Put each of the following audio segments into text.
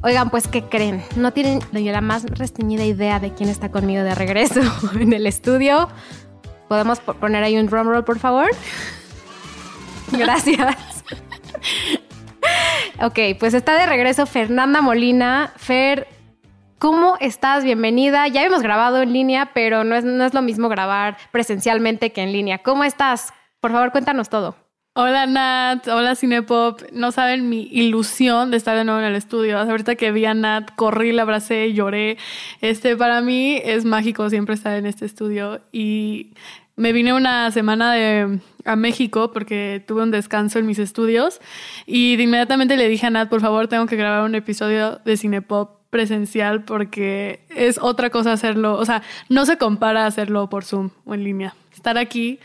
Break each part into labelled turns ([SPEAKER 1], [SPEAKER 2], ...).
[SPEAKER 1] Oigan, pues, ¿qué creen? No tienen la más restringida idea de quién está conmigo de regreso en el estudio. ¿Podemos poner ahí un drum roll, por favor? Gracias. Ok, pues está de regreso Fernanda Molina. Fer, ¿cómo estás? Bienvenida. Ya hemos grabado en línea, pero no es, no es lo mismo grabar presencialmente que en línea. ¿Cómo estás? Por favor, cuéntanos todo.
[SPEAKER 2] Hola Nat, hola Cinepop. No saben mi ilusión de estar de nuevo en el estudio. Ahorita que vi a Nat, corrí, la abracé, lloré. Este, para mí es mágico siempre estar en este estudio y me vine una semana a México porque tuve un descanso en mis estudios y de inmediatamente le dije a Nat, por favor, tengo que grabar un episodio de Cinepop presencial porque es otra cosa hacerlo, o sea, no se compara hacerlo por Zoom o en línea. Estar aquí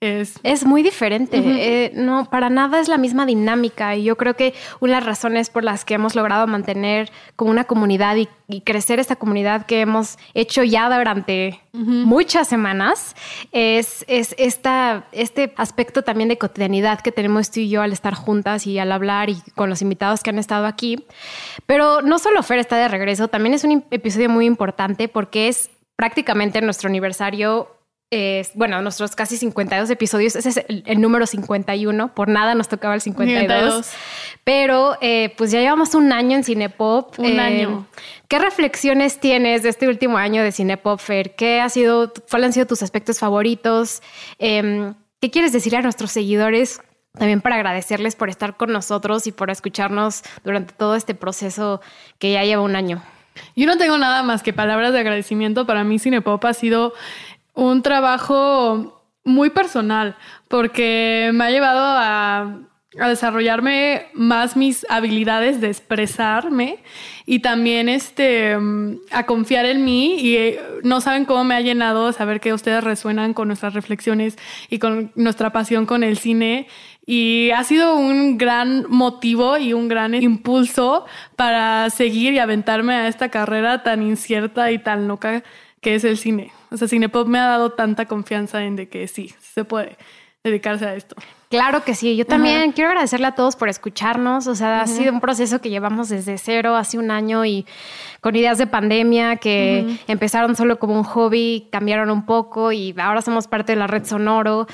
[SPEAKER 2] es...
[SPEAKER 1] muy diferente. Eh, no, para nada es la misma dinámica. Y yo creo que una de las razones por las que hemos logrado mantener como una comunidad y, crecer esta comunidad que hemos hecho ya durante muchas semanas es, es esta, este aspecto también de cotidianidad que tenemos tú y yo al estar juntas y al hablar y con los invitados que han estado aquí. Pero no solo Fer está de regreso, también es un episodio muy importante porque es prácticamente nuestro aniversario bueno, nuestros casi 52 episodios, ese es el, número 51, por nada nos tocaba el 52, pero eh, pues ya llevamos un año en Cinepop.
[SPEAKER 2] Un eh, año.
[SPEAKER 1] ¿Qué reflexiones tienes de este último año de Cinepop, Fer? ¿Qué ha sido, cuáles han sido tus aspectos favoritos? Em, ¿Qué quieres decir a nuestros seguidores? También para agradecerles por estar con nosotros y por escucharnos durante todo este proceso que ya lleva un año.
[SPEAKER 2] Yo no tengo nada más que palabras de agradecimiento. Para mí Cinepop ha sido un trabajo muy personal porque me ha llevado a, desarrollarme más mis habilidades de expresarme y también este, a confiar en mí y eh, no saben cómo me ha llenado saber que ustedes resuenan con nuestras reflexiones y con nuestra pasión con el cine y ha sido un gran motivo y un gran impulso para seguir y aventarme a esta carrera tan incierta y tan loca que es el cine. O sea, Cinepop me ha dado tanta confianza en de que sí, se puede dedicarse a esto.
[SPEAKER 1] Claro que sí. Yo también quiero agradecerle a todos por escucharnos. O sea, ha sido un proceso que llevamos desde cero, hace un año y con ideas de pandemia que empezaron solo como un hobby, cambiaron un poco y ahora somos parte de la red Sonoro.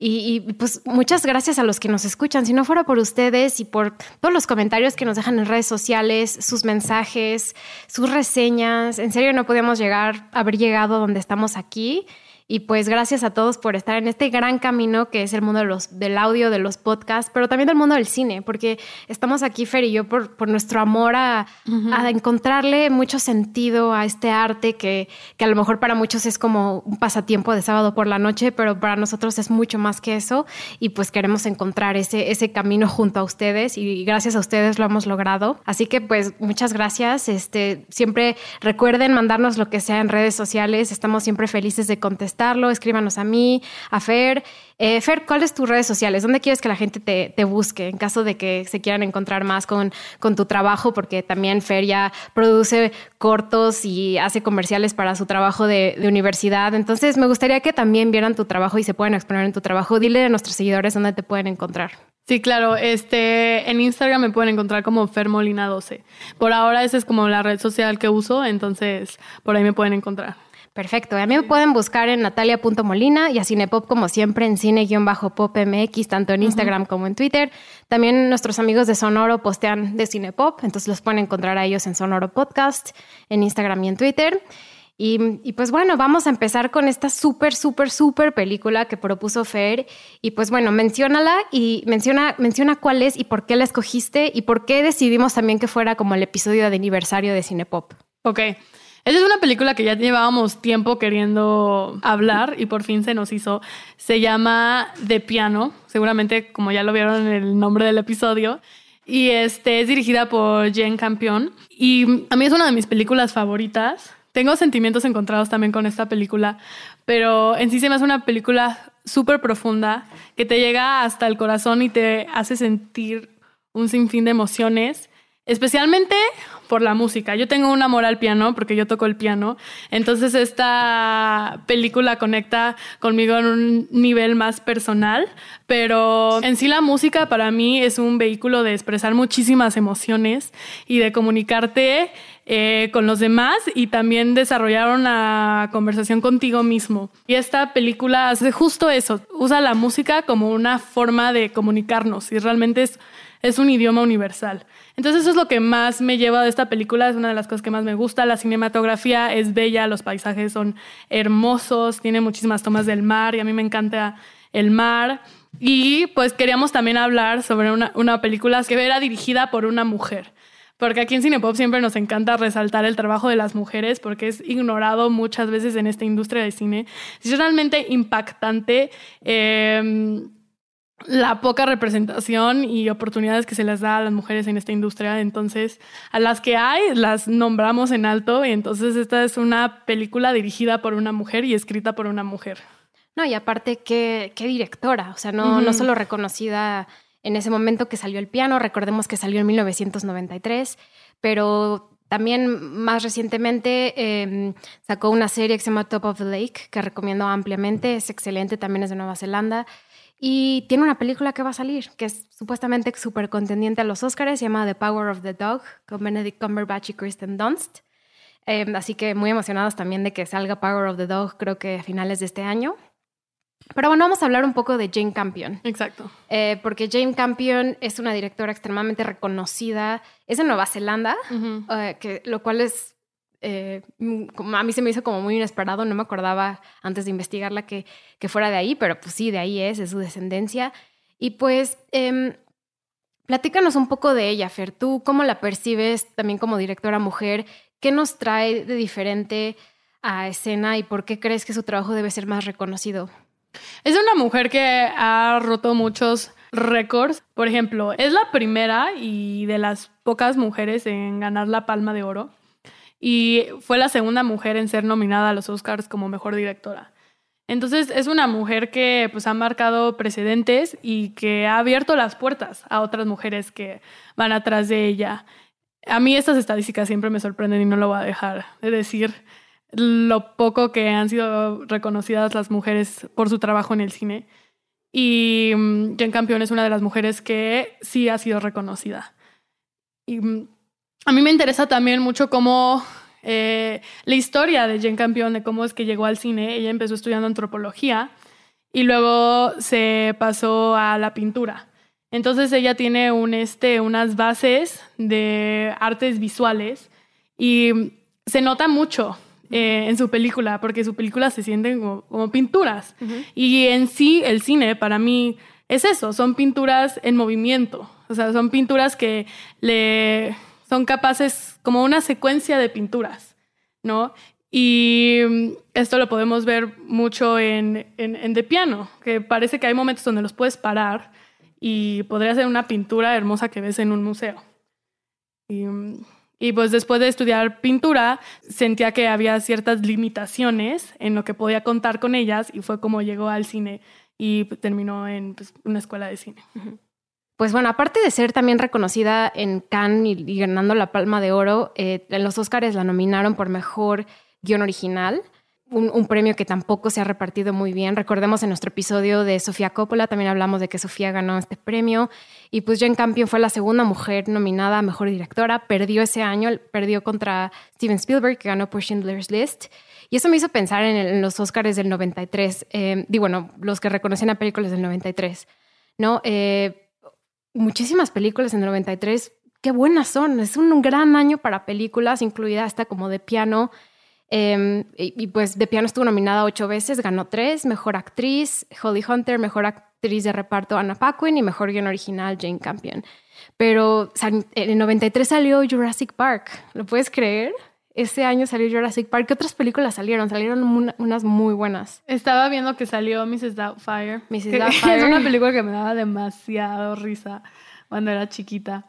[SPEAKER 1] Y, pues muchas gracias a los que nos escuchan. Si no fuera por ustedes y por todos los comentarios que nos dejan en redes sociales, sus mensajes, sus reseñas, en serio no podíamos llegar, haber llegado donde estamos aquí. Y pues gracias a todos por estar en este gran camino que es el mundo de los, del audio, de los podcasts, pero también del mundo del cine, porque estamos aquí, Fer y yo, por, por nuestro amor a, a, encontrarle mucho sentido a este arte que, que, a lo mejor para muchos es como un pasatiempo de sábado por la noche, pero para nosotros es mucho más que eso. Y pues queremos encontrar ese, ese camino junto a ustedes y gracias a ustedes lo hemos logrado. Así que pues muchas gracias. Este, siempre recuerden mandarnos lo que sea en redes sociales. Estamos siempre felices de contestar escríbanos a mí, a Fer. Eh, Fer, ¿cuáles tus redes sociales? ¿Dónde quieres que la gente te, busque en caso de que se quieran encontrar más con, con tu trabajo? Porque también Fer ya produce cortos y hace comerciales para su trabajo de, universidad. Entonces, me gustaría que también vieran tu trabajo y se puedan exponer en tu trabajo. Dile a nuestros seguidores dónde te pueden encontrar.
[SPEAKER 2] Sí, claro. Este, en Instagram me pueden encontrar como Fermolina12. Por ahora esa es como la red social que uso, entonces por ahí me pueden encontrar.
[SPEAKER 1] Perfecto. A mí me pueden buscar en natalia.molina y a Cinepop como siempre en cine-popmx, tanto en Instagram como en Twitter. También nuestros amigos de Sonoro postean de Cinepop, entonces los pueden encontrar a ellos en Sonoro Podcast, en Instagram y en Twitter. Y, pues bueno, vamos a empezar con esta súper, súper, súper película que propuso Fer. Y pues bueno, menciónala y menciona, menciona cuál es y por qué la escogiste y por qué decidimos también que fuera como el episodio de aniversario de Cinepop.
[SPEAKER 2] Ok. Esa es una película que ya llevábamos tiempo queriendo hablar y por fin se nos hizo. Se llama The Piano, seguramente como ya lo vieron en el nombre del episodio. Y este es dirigida por Jen Campion. Y a mí es una de mis películas favoritas tengo sentimientos encontrados también con esta película, pero en sí se me hace una película súper profunda que te llega hasta el corazón y te hace sentir un sinfín de emociones, especialmente por la música. Yo tengo un amor al piano porque yo toco el piano, entonces esta película conecta conmigo en un nivel más personal, pero en sí la música para mí es un vehículo de expresar muchísimas emociones y de comunicarte eh, con los demás y también desarrollar una conversación contigo mismo. Y esta película hace justo eso, usa la música como una forma de comunicarnos y realmente es, es un idioma universal. Entonces eso es lo que más me lleva de esta película, es una de las cosas que más me gusta. La cinematografía es bella, los paisajes son hermosos, tiene muchísimas tomas del mar y a mí me encanta el mar. Y pues queríamos también hablar sobre una, película que era dirigida por una mujer. Porque aquí en Cinepop siempre nos encanta resaltar el trabajo de las mujeres porque es ignorado muchas veces en esta industria de cine. Es realmente impactante. Eh, la poca representación y oportunidades que se les da a las mujeres en esta industria. Entonces, a las que hay, las nombramos en alto. Y entonces, esta es una película dirigida por una mujer y escrita por una mujer.
[SPEAKER 1] No, y aparte, qué, qué directora. O sea, no, no solo reconocida en ese momento que salió el piano, recordemos que salió en 1993, pero también más recientemente em, sacó una serie que se llama Top of the Lake, que recomiendo ampliamente. Es excelente, también es de Nueva Zelanda. Y tiene una película que va a salir, que es supuestamente súper contendiente a los Oscars, se llama The Power of the Dog, con Benedict Cumberbatch y Kristen Dunst. Em, así que muy emocionados también de que salga Power of the Dog, creo que a finales de este año. Pero bueno, vamos a hablar un poco de Jane Campion.
[SPEAKER 2] Exacto.
[SPEAKER 1] Eh, porque Jane Campion es una directora extremadamente reconocida. Es de Nueva Zelanda, eh, que, lo cual es eh, a mí se me hizo como muy inesperado, no me acordaba antes de investigarla que, que fuera de ahí, pero pues sí, de ahí es, es su descendencia. Y pues, eh, platícanos un poco de ella, Fer. ¿Tú cómo la percibes también como directora mujer? ¿Qué nos trae de diferente a escena y por qué crees que su trabajo debe ser más reconocido?
[SPEAKER 2] Es una mujer que ha roto muchos récords. Por ejemplo, es la primera y de las pocas mujeres en ganar la Palma de Oro y fue la segunda mujer en ser nominada a los Oscars como mejor directora. Entonces es una mujer que pues ha marcado precedentes y que ha abierto las puertas a otras mujeres que van atrás de ella. A mí estas estadísticas siempre me sorprenden y no lo voy a dejar de decir lo poco que han sido reconocidas las mujeres por su trabajo en el cine. Y mm, Jen Campion es una de las mujeres que sí ha sido reconocida. Y mm, a mí me interesa también mucho cómo eh, la historia de Jen Campion, de cómo es que llegó al cine. Ella empezó estudiando antropología y luego se pasó a la pintura. Entonces ella tiene un, este, unas bases de artes visuales y se nota mucho eh, en su película, porque su película se sienten como, pinturas. Y en sí, el cine para mí es eso, son pinturas en movimiento. O sea, son pinturas que le son capaces como una secuencia de pinturas, ¿no? Y mm, esto lo podemos ver mucho en, en, The Piano, que parece que hay momentos donde los puedes parar y podría ser una pintura hermosa que ves en un museo. Y, mm, y, pues después de estudiar pintura, sentía que había ciertas limitaciones en lo que podía contar con ellas y fue como llegó al cine y terminó en pues, una escuela de cine.
[SPEAKER 1] Pues bueno, aparte de ser también reconocida en Cannes y, ganando la Palma de Oro, eh, en los Oscars la nominaron por Mejor Guión Original, un, premio que tampoco se ha repartido muy bien. Recordemos en nuestro episodio de Sofía Coppola, también hablamos de que Sofía ganó este premio y pues Jane Campion fue la segunda mujer nominada a Mejor Directora, perdió ese año, perdió contra Steven Spielberg, que ganó por Schindler's List. Y eso me hizo pensar en, los Oscars del 93, eh, digo, bueno, los que reconocían a películas del 93, ¿no? Eh, muchísimas películas en el 93. Qué buenas son. Es un gran año para películas, incluida esta como de piano. Em, y, pues de piano estuvo nominada ocho veces, ganó tres, mejor actriz, Holly Hunter, mejor actriz de reparto Anna Paquin y mejor guion original Jane Campion. Pero en el 93 salió Jurassic Park, ¿lo puedes creer? Ese año salió Jurassic Park. ¿Qué otras películas salieron? Salieron unas muy buenas.
[SPEAKER 2] Estaba viendo que salió Mrs. Doubtfire.
[SPEAKER 1] Mrs. Doubtfire.
[SPEAKER 2] Es una película que me daba demasiado risa cuando era chiquita.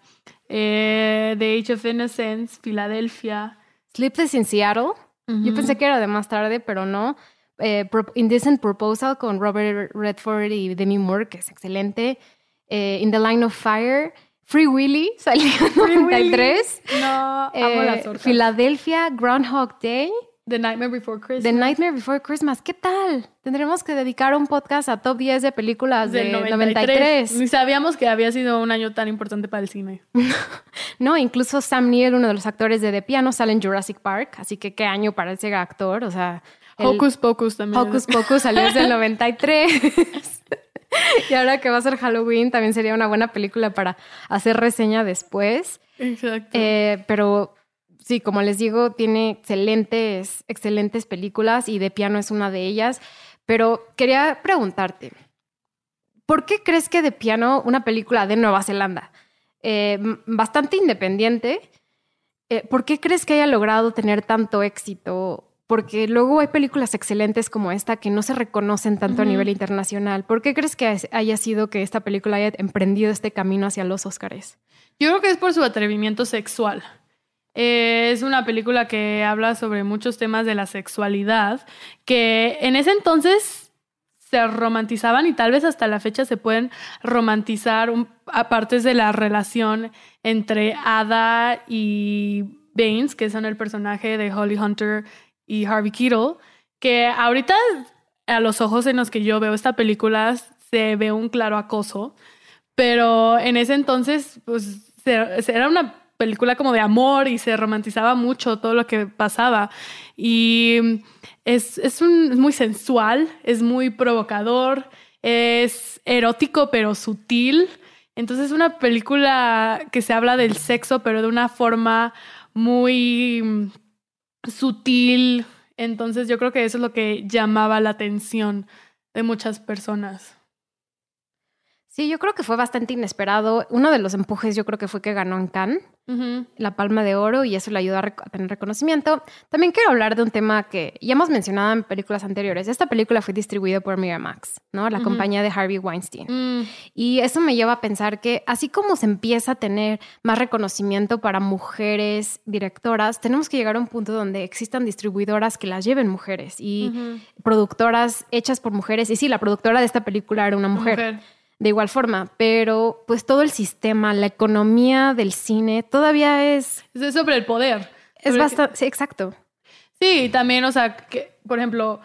[SPEAKER 2] Eh, The Age of Innocence, Filadelfia.
[SPEAKER 1] Sleepless in Seattle. Yo pensé que era de más tarde, pero no. Eh, Indecent Proposal con Robert Redford y Demi Moore, que es excelente. Eh, In the Line of Fire. Free Willy salió en 93.
[SPEAKER 2] No, amo eh,
[SPEAKER 1] Philadelphia, Groundhog Day.
[SPEAKER 2] The Nightmare Before Christmas.
[SPEAKER 1] The Nightmare Before Christmas. ¿Qué tal? Tendremos que dedicar un podcast a top 10 de películas de 93.
[SPEAKER 2] Ni sabíamos que había sido un año tan importante para el cine.
[SPEAKER 1] no, incluso Sam Neill, uno de los actores de The Piano, sale en Jurassic Park. Así que qué año para ese actor. O sea.
[SPEAKER 2] Hocus Pocus también.
[SPEAKER 1] Hocus Pocus salió desde el 93. Y ahora que va a ser Halloween, también sería una buena película para hacer reseña después.
[SPEAKER 2] Exacto.
[SPEAKER 1] Eh, pero sí, como les digo, tiene excelentes, excelentes películas y De Piano es una de ellas. Pero quería preguntarte, ¿por qué crees que De Piano, una película de Nueva Zelanda, eh, bastante independiente, eh, ¿por qué crees que haya logrado tener tanto éxito? Porque luego hay películas excelentes como esta que no se reconocen tanto a nivel internacional. ¿Por qué crees que haya sido que esta película haya emprendido este camino hacia los Oscars?
[SPEAKER 2] Yo creo que es por su atrevimiento sexual. Eh, es una película que habla sobre muchos temas de la sexualidad que en ese entonces se romantizaban y tal vez hasta la fecha se pueden romantizar a partes de la relación entre Ada y Baines, que son el personaje de Holly Hunter y Harvey Keitel, que ahorita a los ojos en los que yo veo esta película se ve un claro acoso, pero en ese entonces pues era una película como de amor y se romantizaba mucho todo lo que pasaba. Y es, es, muy sensual, es muy provocador, es erótico pero sutil. Entonces es una película que se habla del sexo pero de una forma muy sutil. Entonces yo creo que eso es lo que llamaba la atención de muchas personas.
[SPEAKER 1] Sí, yo creo que fue bastante inesperado. Uno de los empujes yo creo que fue que ganó en Cannes la Palma de Oro y eso le ayudó a, tener reconocimiento. También quiero hablar de un tema que ya hemos mencionado en películas anteriores. Esta película fue distribuida por Miramax, ¿no? La compañía de Harvey Weinstein. Mm. Y eso me lleva a pensar que así como se empieza a tener más reconocimiento para mujeres directoras, tenemos que llegar a un punto donde existan distribuidoras que las lleven mujeres y productoras hechas por mujeres. Y sí, la productora de esta película era una mujer de igual forma, pero pues todo el sistema, la economía del cine todavía es...
[SPEAKER 2] Es sobre el poder.
[SPEAKER 1] Es bastante, sí, exacto.
[SPEAKER 2] Sí, también, o sea, que, por ejemplo,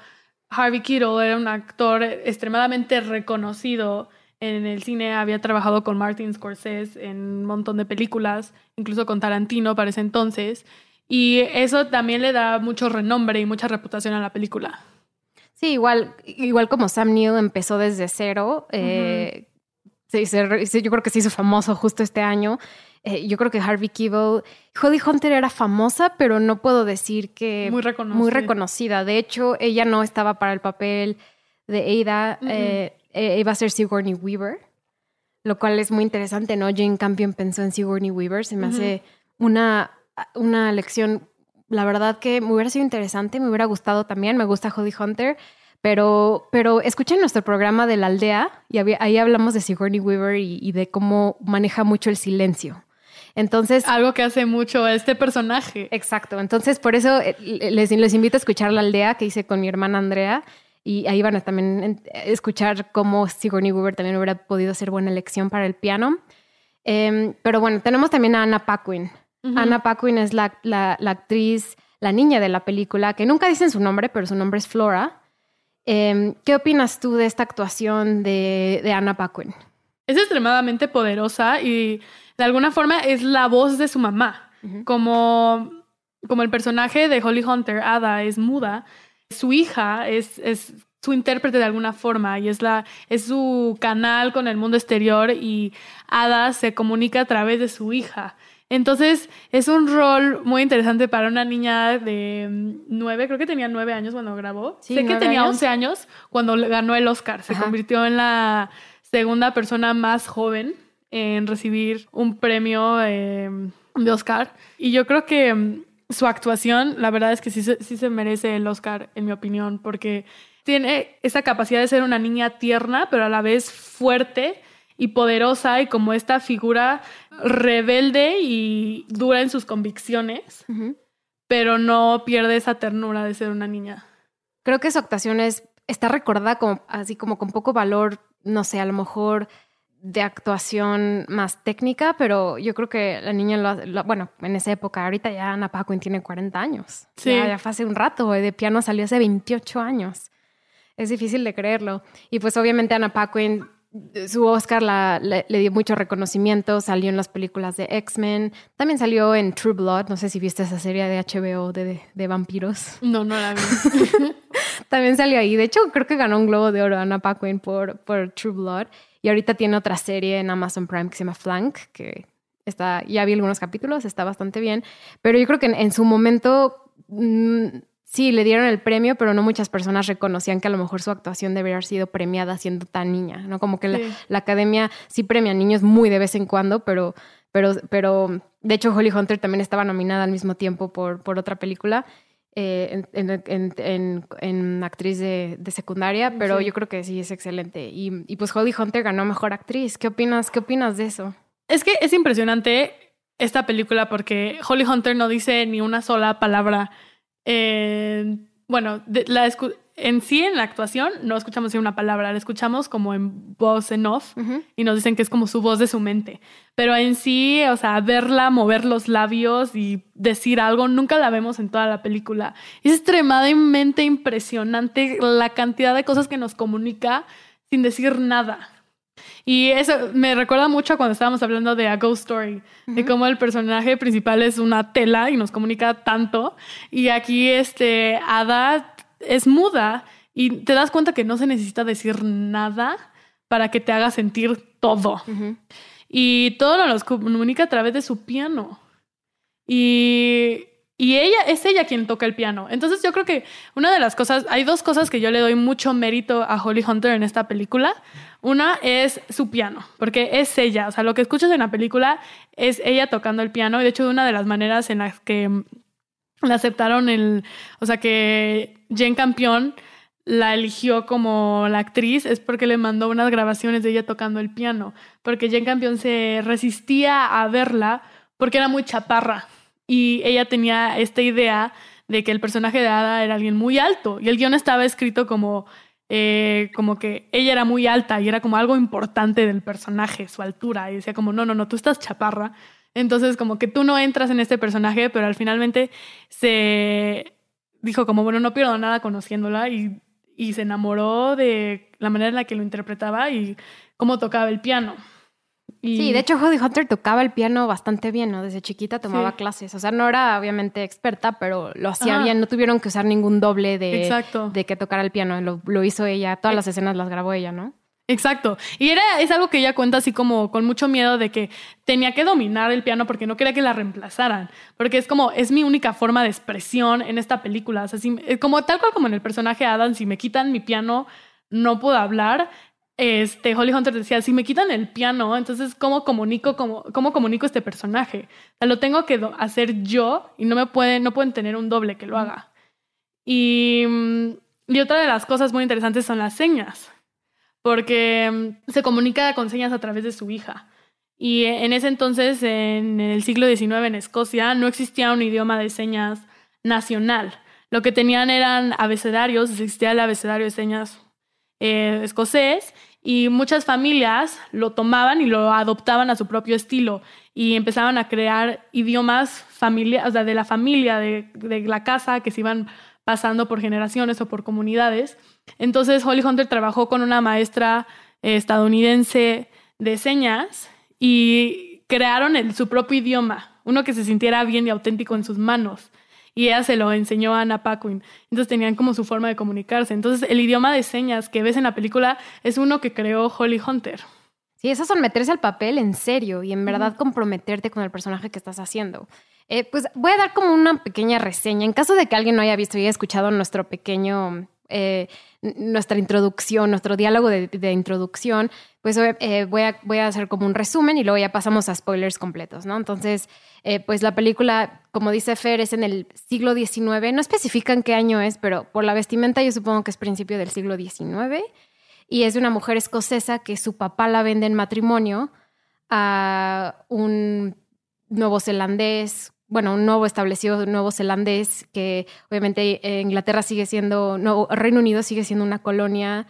[SPEAKER 2] Harvey Keitel era un actor extremadamente reconocido en el cine, había trabajado con Martin Scorsese en un montón de películas, incluso con Tarantino para ese entonces, y eso también le da mucho renombre y mucha reputación a la película.
[SPEAKER 1] Sí, igual, igual como Sam Neill empezó desde cero, eh, yo creo que se hizo famoso justo este año. Eh, yo creo que Harvey Keitel, Holly Hunter era famosa, pero no puedo decir que
[SPEAKER 2] muy reconocida.
[SPEAKER 1] Muy reconocida. De hecho, ella no estaba para el papel de Ada, eh, iba a ser Sigourney Weaver, lo cual es muy interesante, ¿no? Jane Campion pensó en Sigourney Weaver, se me hace una, una lección la verdad que me hubiera sido interesante, me hubiera gustado también, me gusta Holly Hunter, pero, pero escuchen nuestro programa de la aldea y ahí hablamos de Sigourney Weaver y, de cómo maneja mucho el silencio. Entonces.
[SPEAKER 2] Algo que hace mucho a este personaje.
[SPEAKER 1] Exacto. Entonces, por eso eh, les, les invito a escuchar la aldea que hice con mi hermana Andrea. Y ahí van a también escuchar cómo Sigourney Weaver también hubiera podido ser buena elección para el piano. Em, pero bueno, tenemos también a Anna Paquin. Anna Paquin es la, actriz, la niña de la película, que nunca dicen su nombre, pero su nombre es Flora. Em, ¿Qué opinas tú de esta actuación de, de Anna Paquin?
[SPEAKER 2] Es extremadamente poderosa y de alguna forma es la voz de su mamá. como, como el personaje de Holly Hunter, Ada, es muda, su hija es, es su intérprete de alguna forma y es, la, es su canal con el mundo exterior y Ada se comunica a través de su hija. Entonces, es un rol muy interesante para una niña de mm, nueve, creo que tenía nueve años cuando grabó. sé que tenía once años cuando ganó el Oscar. Se convirtió en la segunda persona más joven en recibir un premio em, de Oscar. Y yo creo que mm, su actuación, la verdad es que sí, sí se merece el Oscar, en mi opinión, porque tiene esa capacidad de ser una niña tierna, pero a la vez fuerte y poderosa y como esta figura rebelde y dura en sus convicciones, pero no pierde esa ternura de ser una niña.
[SPEAKER 1] Creo que su actuación es, está recordada como, así como con poco valor, no sé, a lo mejor de actuación más técnica, pero yo creo que la niña, lo, bueno, en esa época, ahorita ya Ana Paquin tiene 40 años. Sí. Ya, fue hace un rato, de piano salió hace 28 años. Es difícil de creerlo. Y pues obviamente Ana Paquin su Oscar le, dio mucho reconocimiento, salió en las películas de X-Men, también salió en True Blood, no sé si viste esa serie de HBO de, vampiros.
[SPEAKER 2] No, no la vi.
[SPEAKER 1] también salió ahí, de hecho creo que ganó un Globo de Oro Anna Paquin por, por True Blood y ahorita tiene otra serie en Amazon Prime que se llama Flank, que está, ya vi algunos capítulos, está bastante bien, pero yo creo que en, su momento... Mm, sí, le dieron el premio, pero no muchas personas reconocían que a lo mejor su actuación debería haber sido premiada siendo tan niña, ¿no? Como que la, academia sí premia a niños muy de vez en cuando, pero, pero, pero de hecho Holly Hunter también estaba nominada al mismo tiempo por, por otra película. Eh, en, actriz de, secundaria, pero yo creo que sí es excelente. Y, y, pues Holly Hunter ganó mejor actriz. ¿Qué opinas? ¿Qué opinas de eso?
[SPEAKER 2] Es que es impresionante esta película porque Holly Hunter no dice ni una sola palabra bueno, la en sí, en la actuación, no escuchamos ni una palabra, la escuchamos como en voz en off y nos dicen que es como su voz de su mente. Pero en sí, o sea, verla mover los labios y decir algo, nunca la vemos en toda la película. Es extremadamente impresionante la cantidad de cosas que nos comunica sin decir nada. Y eso me recuerda mucho a cuando estábamos hablando de A Ghost Story, de cómo el personaje principal es una tela y nos comunica tanto. Y aquí, este, Ada es muda y te das cuenta que no se necesita decir nada para que te haga sentir todo. Y todo nos comunica a través de su piano. Y y ella es ella quien toca el piano. Entonces yo creo que una de las cosas, hay dos cosas que yo le doy mucho mérito a Holly Hunter en esta película. Una es su piano, porque es ella. O sea, lo que escuchas en la película es ella tocando el piano. Y de hecho, una de las maneras en las que la aceptaron el, o sea, que Jane Campion la eligió como la actriz es porque le mandó unas grabaciones de ella tocando el piano, porque Jane Campion se resistía a verla porque era muy chaparra y ella tenía esta idea de que el personaje de Ada era alguien muy alto y el guion estaba escrito como, eh, como que ella era muy alta y era como algo importante del personaje, su altura. Y decía como, no, no, no, tú estás chaparra. Entonces como que tú no entras en este personaje, pero al finalmente se dijo como, bueno, no pierdo nada conociéndola y, y se enamoró de la manera en la que lo interpretaba y cómo tocaba el piano.
[SPEAKER 1] Sí, de hecho, Jodie Hunter tocaba el piano bastante bien, ¿no? Desde chiquita tomaba clases. O sea, no era obviamente experta, pero lo hacía bien. No tuvieron que usar ningún doble de, de que tocara el piano. Lo, hizo ella. Todas las escenas las grabó ella, ¿no?
[SPEAKER 2] Exacto. Y era, es algo que ella cuenta así como con mucho miedo de que tenía que dominar el piano porque no quería que la reemplazaran. Porque es como, es mi única forma de expresión en esta película. O sea, como tal cual como en el personaje Adam, si me quitan mi piano, no puedo hablar este, Holly Hunter decía, si me quitan el piano, entonces ¿cómo comunico, cómo, cómo comunico este personaje? O sea, lo tengo que hacer yo y no me pueden, no pueden tener un doble que lo haga. Y, mm, y otra de las cosas muy interesantes son las señas, porque mm, se comunica con señas a través de su hija. Y en ese entonces, en el siglo XIX en Escocia, no existía un idioma de señas nacional. Lo que tenían eran abecedarios, existía el abecedario de señas eh, escocés y muchas familias lo tomaban y lo adoptaban a su propio estilo y empezaban a crear idiomas familia, o sea, de la familia, de, la casa, que se iban pasando por generaciones o por comunidades. Entonces Holly Hunter trabajó con una maestra eh, estadounidense de señas y crearon su propio idioma, uno que se sintiera bien y auténtico en sus manos y ella se lo enseñó a Anna Paquin. Entonces tenían como su forma de comunicarse. Entonces el idioma de señas que ves en la película es uno que creó Holly Hunter.
[SPEAKER 1] Sí, eso son meterse al papel en serio y en verdad comprometerte con el personaje que estás haciendo. Eh, pues voy a dar como una pequeña reseña. En caso de que alguien no haya visto y haya escuchado nuestro pequeño eh, nuestra introducción, nuestro diálogo de, introducción, pues eh, voy, a, voy, a, hacer como un resumen y luego ya pasamos a spoilers completos, ¿no? Entonces, eh, pues la película, como dice Fer, es en el siglo XIX, no especifican qué año es, pero por la vestimenta yo supongo que es principio del siglo XIX, y es de una mujer escocesa que su papá la vende en matrimonio a un nuevo zelandés bueno, un nuevo establecido nuevo zelandés, que obviamente eh, Inglaterra sigue siendo, no, Reino Unido sigue siendo una colonia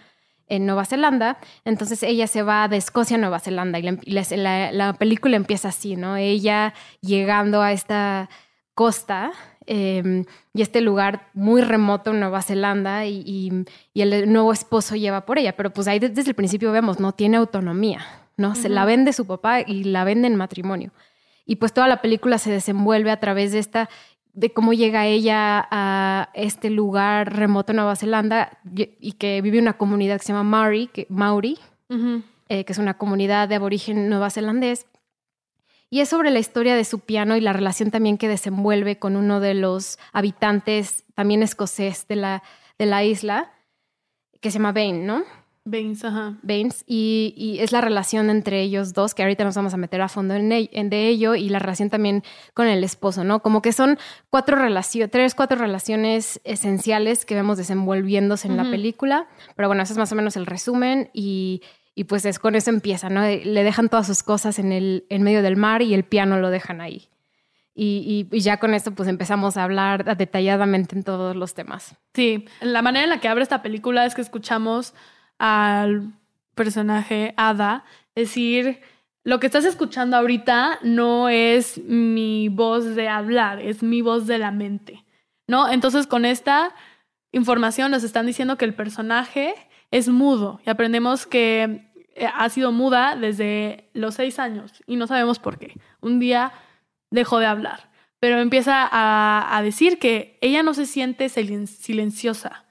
[SPEAKER 1] en Nueva Zelanda. Entonces ella se va de Escocia a Nueva Zelanda y la, película empieza así, ¿no? Ella llegando a esta costa em, y este lugar muy remoto en Nueva Zelanda y, el nuevo esposo lleva por ella, pero pues ahí desde el principio vemos, no tiene autonomía, ¿no? Se la vende su papá y la vende en matrimonio. Y pues toda la película se desenvuelve a través de esta de cómo llega ella a este lugar remoto en Nueva Zelanda y que vive una comunidad que se llama Maori, que, Maori, eh, que es una comunidad de aborigen nueva-zelandés. Y es sobre la historia de su piano y la relación también que desenvuelve con uno de los habitantes, también escocés de la, de la isla, que se llama Bain, ¿no?
[SPEAKER 2] Baines, ajá.
[SPEAKER 1] Baines, y, es la relación entre ellos dos, que ahorita nos vamos a meter a fondo en, en, de ello, y la relación también con el esposo, ¿no? Como que son cuatro relaciones, tres, cuatro relaciones esenciales que vemos desenvolviéndose en la película, pero bueno, ese es más o menos el resumen, y, y pues es, con eso empieza, ¿no? Le dejan todas sus cosas en, el, en medio del mar y el piano lo dejan ahí. Y, y, ya con esto pues empezamos a hablar detalladamente en todos los temas.
[SPEAKER 2] Sí, la manera en la que abre esta película es que escuchamos al personaje Ada decir, lo que estás escuchando ahorita no es mi voz de hablar, es mi voz de la mente, ¿no? Entonces con esta información nos están diciendo que el personaje es mudo y aprendemos que eh, ha sido muda desde los seis años y no sabemos por qué. Un día dejó de hablar, pero empieza a, a decir que ella no se siente silenciosa,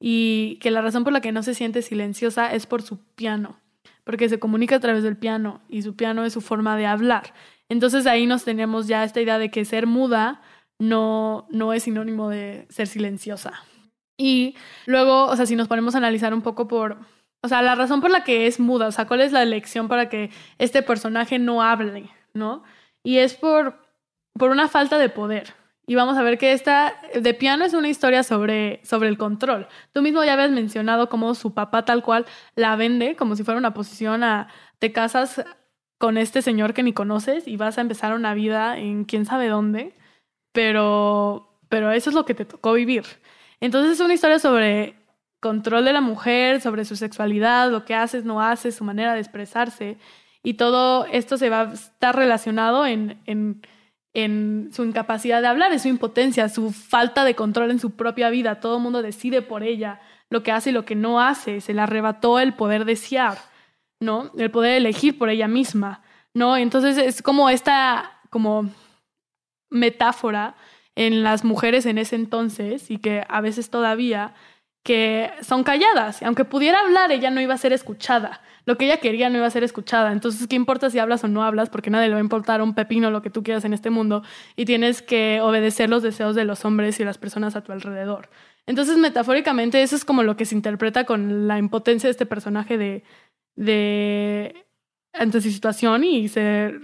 [SPEAKER 2] y que la razón por la que no se siente silenciosa es por su piano, porque se comunica a través del piano y su piano es su forma de hablar. Entonces ahí nos tenemos ya esta idea de que ser muda no, no es sinónimo de ser silenciosa. Y luego, o sea, si nos ponemos a analizar un poco por, o sea, la razón por la que es muda, o sea, cuál es la elección para que este personaje no hable, ¿no? Y es por, por una falta de poder. Y vamos a ver que esta de piano es una historia sobre, sobre el control. Tú mismo ya habías mencionado cómo su papá tal cual la vende como si fuera una posición a te casas con este señor que ni conoces y vas a empezar una vida en quién sabe dónde, pero, pero eso es lo que te tocó vivir. Entonces es una historia sobre control de la mujer, sobre su sexualidad, lo que haces, no haces, su manera de expresarse. Y todo esto se va a estar relacionado en, en en su incapacidad de hablar, en su impotencia, su falta de control en su propia vida. Todo el mundo decide por ella lo que hace y lo que no hace. Se le arrebató el poder desear, ¿no? El poder elegir por ella misma, ¿no? Entonces es como esta como metáfora en las mujeres en ese entonces y que a veces todavía que son calladas. Aunque pudiera hablar, ella no iba a ser escuchada. Lo que ella quería no iba a ser escuchada. Entonces, ¿qué importa si hablas o no hablas? Porque nadie le va a importar un pepino lo que tú quieras en este mundo. Y tienes que obedecer los deseos de los hombres y las personas a tu alrededor. Entonces, metafóricamente, eso es como lo que se interpreta con la impotencia de este personaje de, de ante su situación y se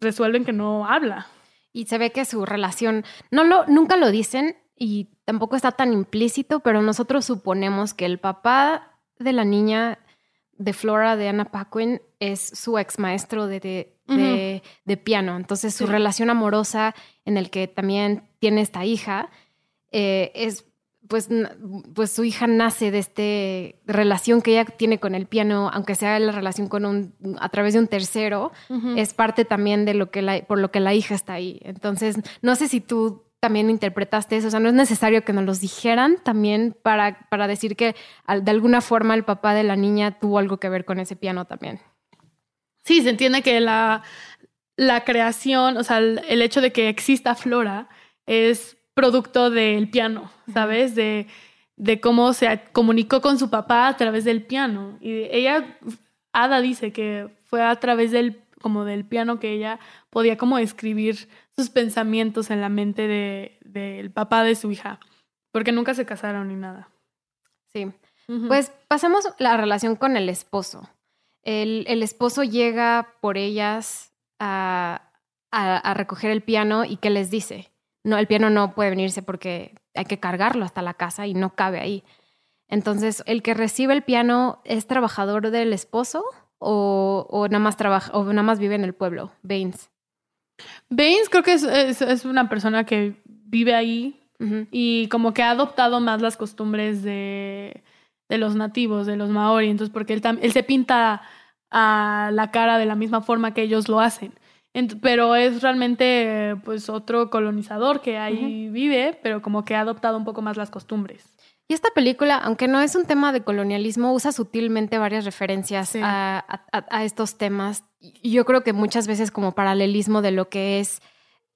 [SPEAKER 2] resuelven que no habla.
[SPEAKER 1] Y se ve que su relación, no lo, nunca lo dicen, y tampoco está tan implícito, pero nosotros suponemos que el papá de la niña de Flora, de Anna Paquin, es su ex maestro de, de, piano. Entonces, su relación amorosa en el que también tiene esta hija eh, es. Pues, pues su hija nace de esta relación que ella tiene con el piano, aunque sea la relación con un, a través de un tercero, es parte también de lo que la, por lo que la hija está ahí. Entonces, no sé si tú también interpretaste eso. O sea, no es necesario que nos los dijeran también para, para decir que de alguna forma el papá de la niña tuvo algo que ver con ese piano también.
[SPEAKER 2] Sí, se entiende que la, la creación, o sea, el, hecho de que exista Flora es producto del piano, ¿sabes? De, de cómo se comunicó con su papá a través del piano. Y ella, Ada dice que fue a través del, como del piano que ella podía como escribir sus pensamientos en la mente del de, papá de su hija, porque nunca se casaron ni nada.
[SPEAKER 1] Sí. Pues pasamos la relación con el esposo. El, el esposo llega por ellas a, a, recoger el piano y ¿qué les dice? No, el piano no puede venirse porque hay que cargarlo hasta la casa y no cabe ahí. Entonces, ¿el que recibe el piano es trabajador del esposo o, o nada, más trabaja, o nada más vive en el pueblo, Baines?
[SPEAKER 2] Baines creo que es, una persona que vive ahí y como que ha adoptado más las costumbres de, de los nativos, de los maori. Entonces, porque él, él se pinta a la cara de la misma forma que ellos lo hacen. pero es realmente pues otro colonizador que ahí vive, pero como que ha adoptado un poco más las costumbres.
[SPEAKER 1] Y esta película, aunque no es un tema de colonialismo, usa sutilmente varias referencias a, estos temas. Y yo creo que muchas veces como paralelismo de lo que es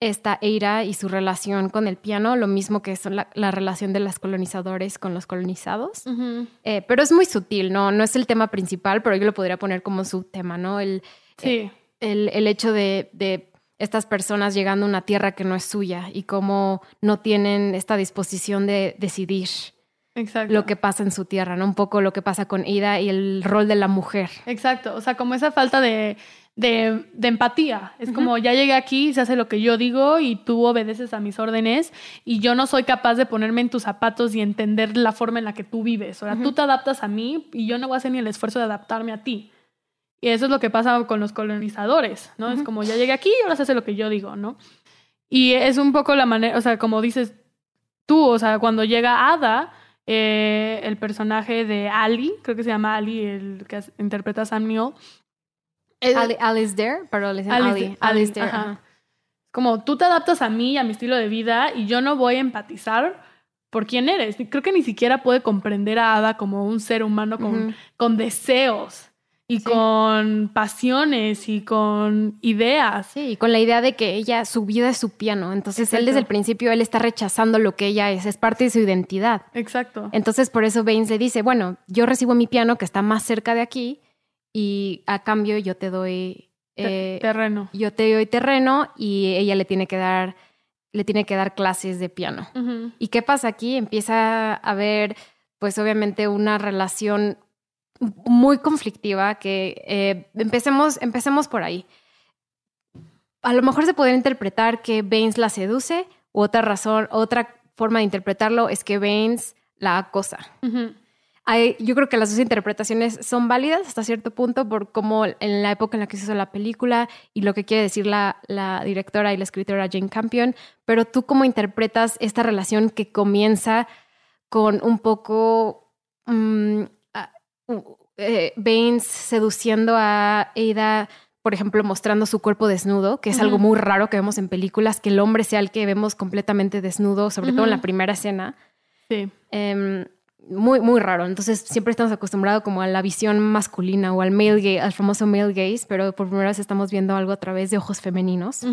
[SPEAKER 1] esta Eira y su relación con el piano, lo mismo que son la, relación de los colonizadores con los colonizados. Eh, pero es muy sutil, ¿no? No es el tema principal, pero yo lo podría poner como su tema, ¿no? El,
[SPEAKER 2] sí.
[SPEAKER 1] el, el, hecho de, de, estas personas llegando a una tierra que no es suya y cómo no tienen esta disposición de decidir.
[SPEAKER 2] Exacto.
[SPEAKER 1] lo que pasa en su tierra, ¿no? Un poco lo que pasa con Ida y el rol de la mujer.
[SPEAKER 2] Exacto, o sea, como esa falta de, de, empatía. Es como ya llegué aquí, se hace lo que yo digo y tú obedeces a mis órdenes y yo no soy capaz de ponerme en tus zapatos y entender la forma en la que tú vives. O sea, tú te adaptas a mí y yo no voy a hacer ni el esfuerzo de adaptarme a ti. Y eso es lo que pasa con los colonizadores, ¿no? Es como ya llegué aquí y ahora se hace lo que yo digo, ¿no? Y es un poco la manera, o sea, como dices tú, o sea, cuando llega Ada, eh, el personaje de Ali, creo que se llama Ali, el que interpreta a Sam Neill,
[SPEAKER 1] Alice Dare, pero le dicen Ali. Alice Dare.
[SPEAKER 2] Como tú te adaptas a mí, a mi estilo de vida, y yo no voy a empatizar por quién eres. Creo que ni siquiera puede comprender a Ada como un ser humano con, con deseos y con pasiones y con ideas.
[SPEAKER 1] Sí, y con la idea de que ella, su vida es su piano. Entonces él desde el principio, él está rechazando lo que ella es, es parte de su identidad.
[SPEAKER 2] Exacto.
[SPEAKER 1] Entonces por eso Baines le dice, bueno, yo recibo mi piano que está más cerca de aquí y a cambio yo te doy
[SPEAKER 2] eh, terreno.
[SPEAKER 1] Yo te doy terreno y ella le tiene que dar le tiene que dar clases de piano. ¿Y qué pasa aquí? Empieza a haber, pues obviamente, una relación muy conflictiva que eh, empecemos, empecemos por ahí. A lo mejor se puede interpretar que Baines la seduce, u otra razón, otra forma de interpretarlo es que Baines la acosa yo creo que las dos interpretaciones son válidas hasta cierto punto por cómo en la época en la que se hizo la película y lo que quiere decir la, la directora y la escritora Jane Campion, pero tú cómo interpretas esta relación que comienza con un poco um, Baines seduciendo a Ada por ejemplo, mostrando su cuerpo desnudo, que es algo muy raro que vemos en películas, que el hombre sea el que vemos completamente desnudo, sobre todo en la primera escena.
[SPEAKER 2] Sí.
[SPEAKER 1] Em, muy, muy raro. Entonces siempre estamos acostumbrados como a la visión masculina o al male gaze, al famoso male gaze, pero por primera vez estamos viendo algo a través de ojos femeninos.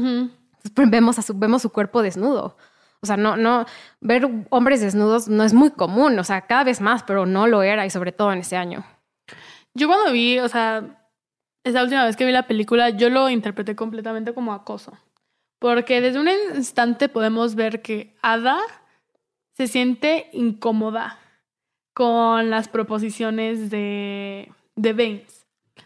[SPEAKER 1] Pues, vemos, a su, vemos su cuerpo desnudo. O sea, no, no, ver hombres desnudos no es muy común, o sea, cada vez más, pero no lo era y sobre todo en ese año.
[SPEAKER 2] Yo cuando vi, o sea, esa última vez que vi la película, yo lo interpreté completamente como acoso. Porque desde un instante podemos ver que Ada se siente incómoda con las proposiciones de, de Baines.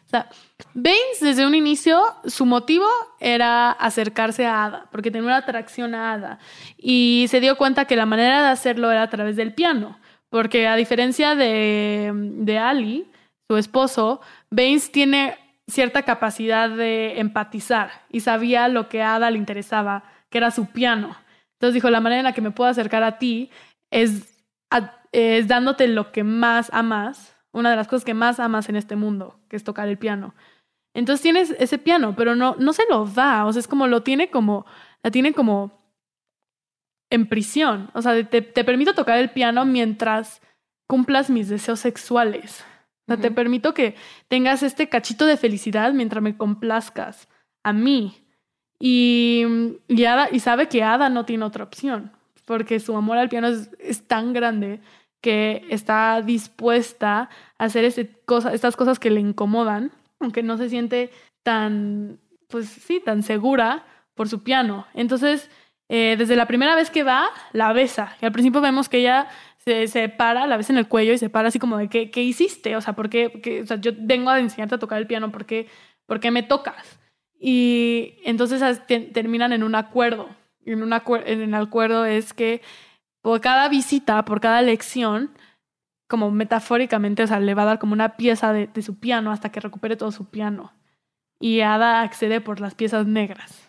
[SPEAKER 2] O sea, Baines desde un inicio, su motivo era acercarse a Ada, porque tenía una atracción a Ada. Y se dio cuenta que la manera de hacerlo era a través del piano, porque a diferencia de, de Ali, su esposo, Baines tiene cierta capacidad de empatizar y sabía lo que a Ada le interesaba, que era su piano. Entonces dijo, la manera en la que me puedo acercar a ti es es dándote lo que más amas, una de las cosas que más amas en este mundo, que es tocar el piano. Entonces tienes ese piano, pero no, no se lo da, o sea, es como lo tiene como, la tiene como en prisión, o sea, te, permito tocar el piano mientras cumplas mis deseos sexuales. O sea, te permito que tengas este cachito de felicidad mientras me complazcas a mí. Y, y, y sabe que Ada no tiene otra opción porque su amor al piano es, tan grande que está dispuesta a hacer este cosa, estas cosas que le incomodan, aunque no se siente tan, pues sí, tan segura por su piano. Entonces, eh, desde la primera vez que va, la besa. Y al principio vemos que ella se, se para, la besa en el cuello y se para así como de, ¿qué, qué hiciste? O sea, ¿por qué? O sea, yo vengo a enseñarte a tocar el piano, ¿por qué, me tocas? Y entonces terminan en un acuerdo en, un en el acuerdo es que por cada visita, por cada lección, como metafóricamente, o sea, le va a dar como una pieza de, su piano hasta que recupere todo su piano. Y Ada accede por las piezas negras.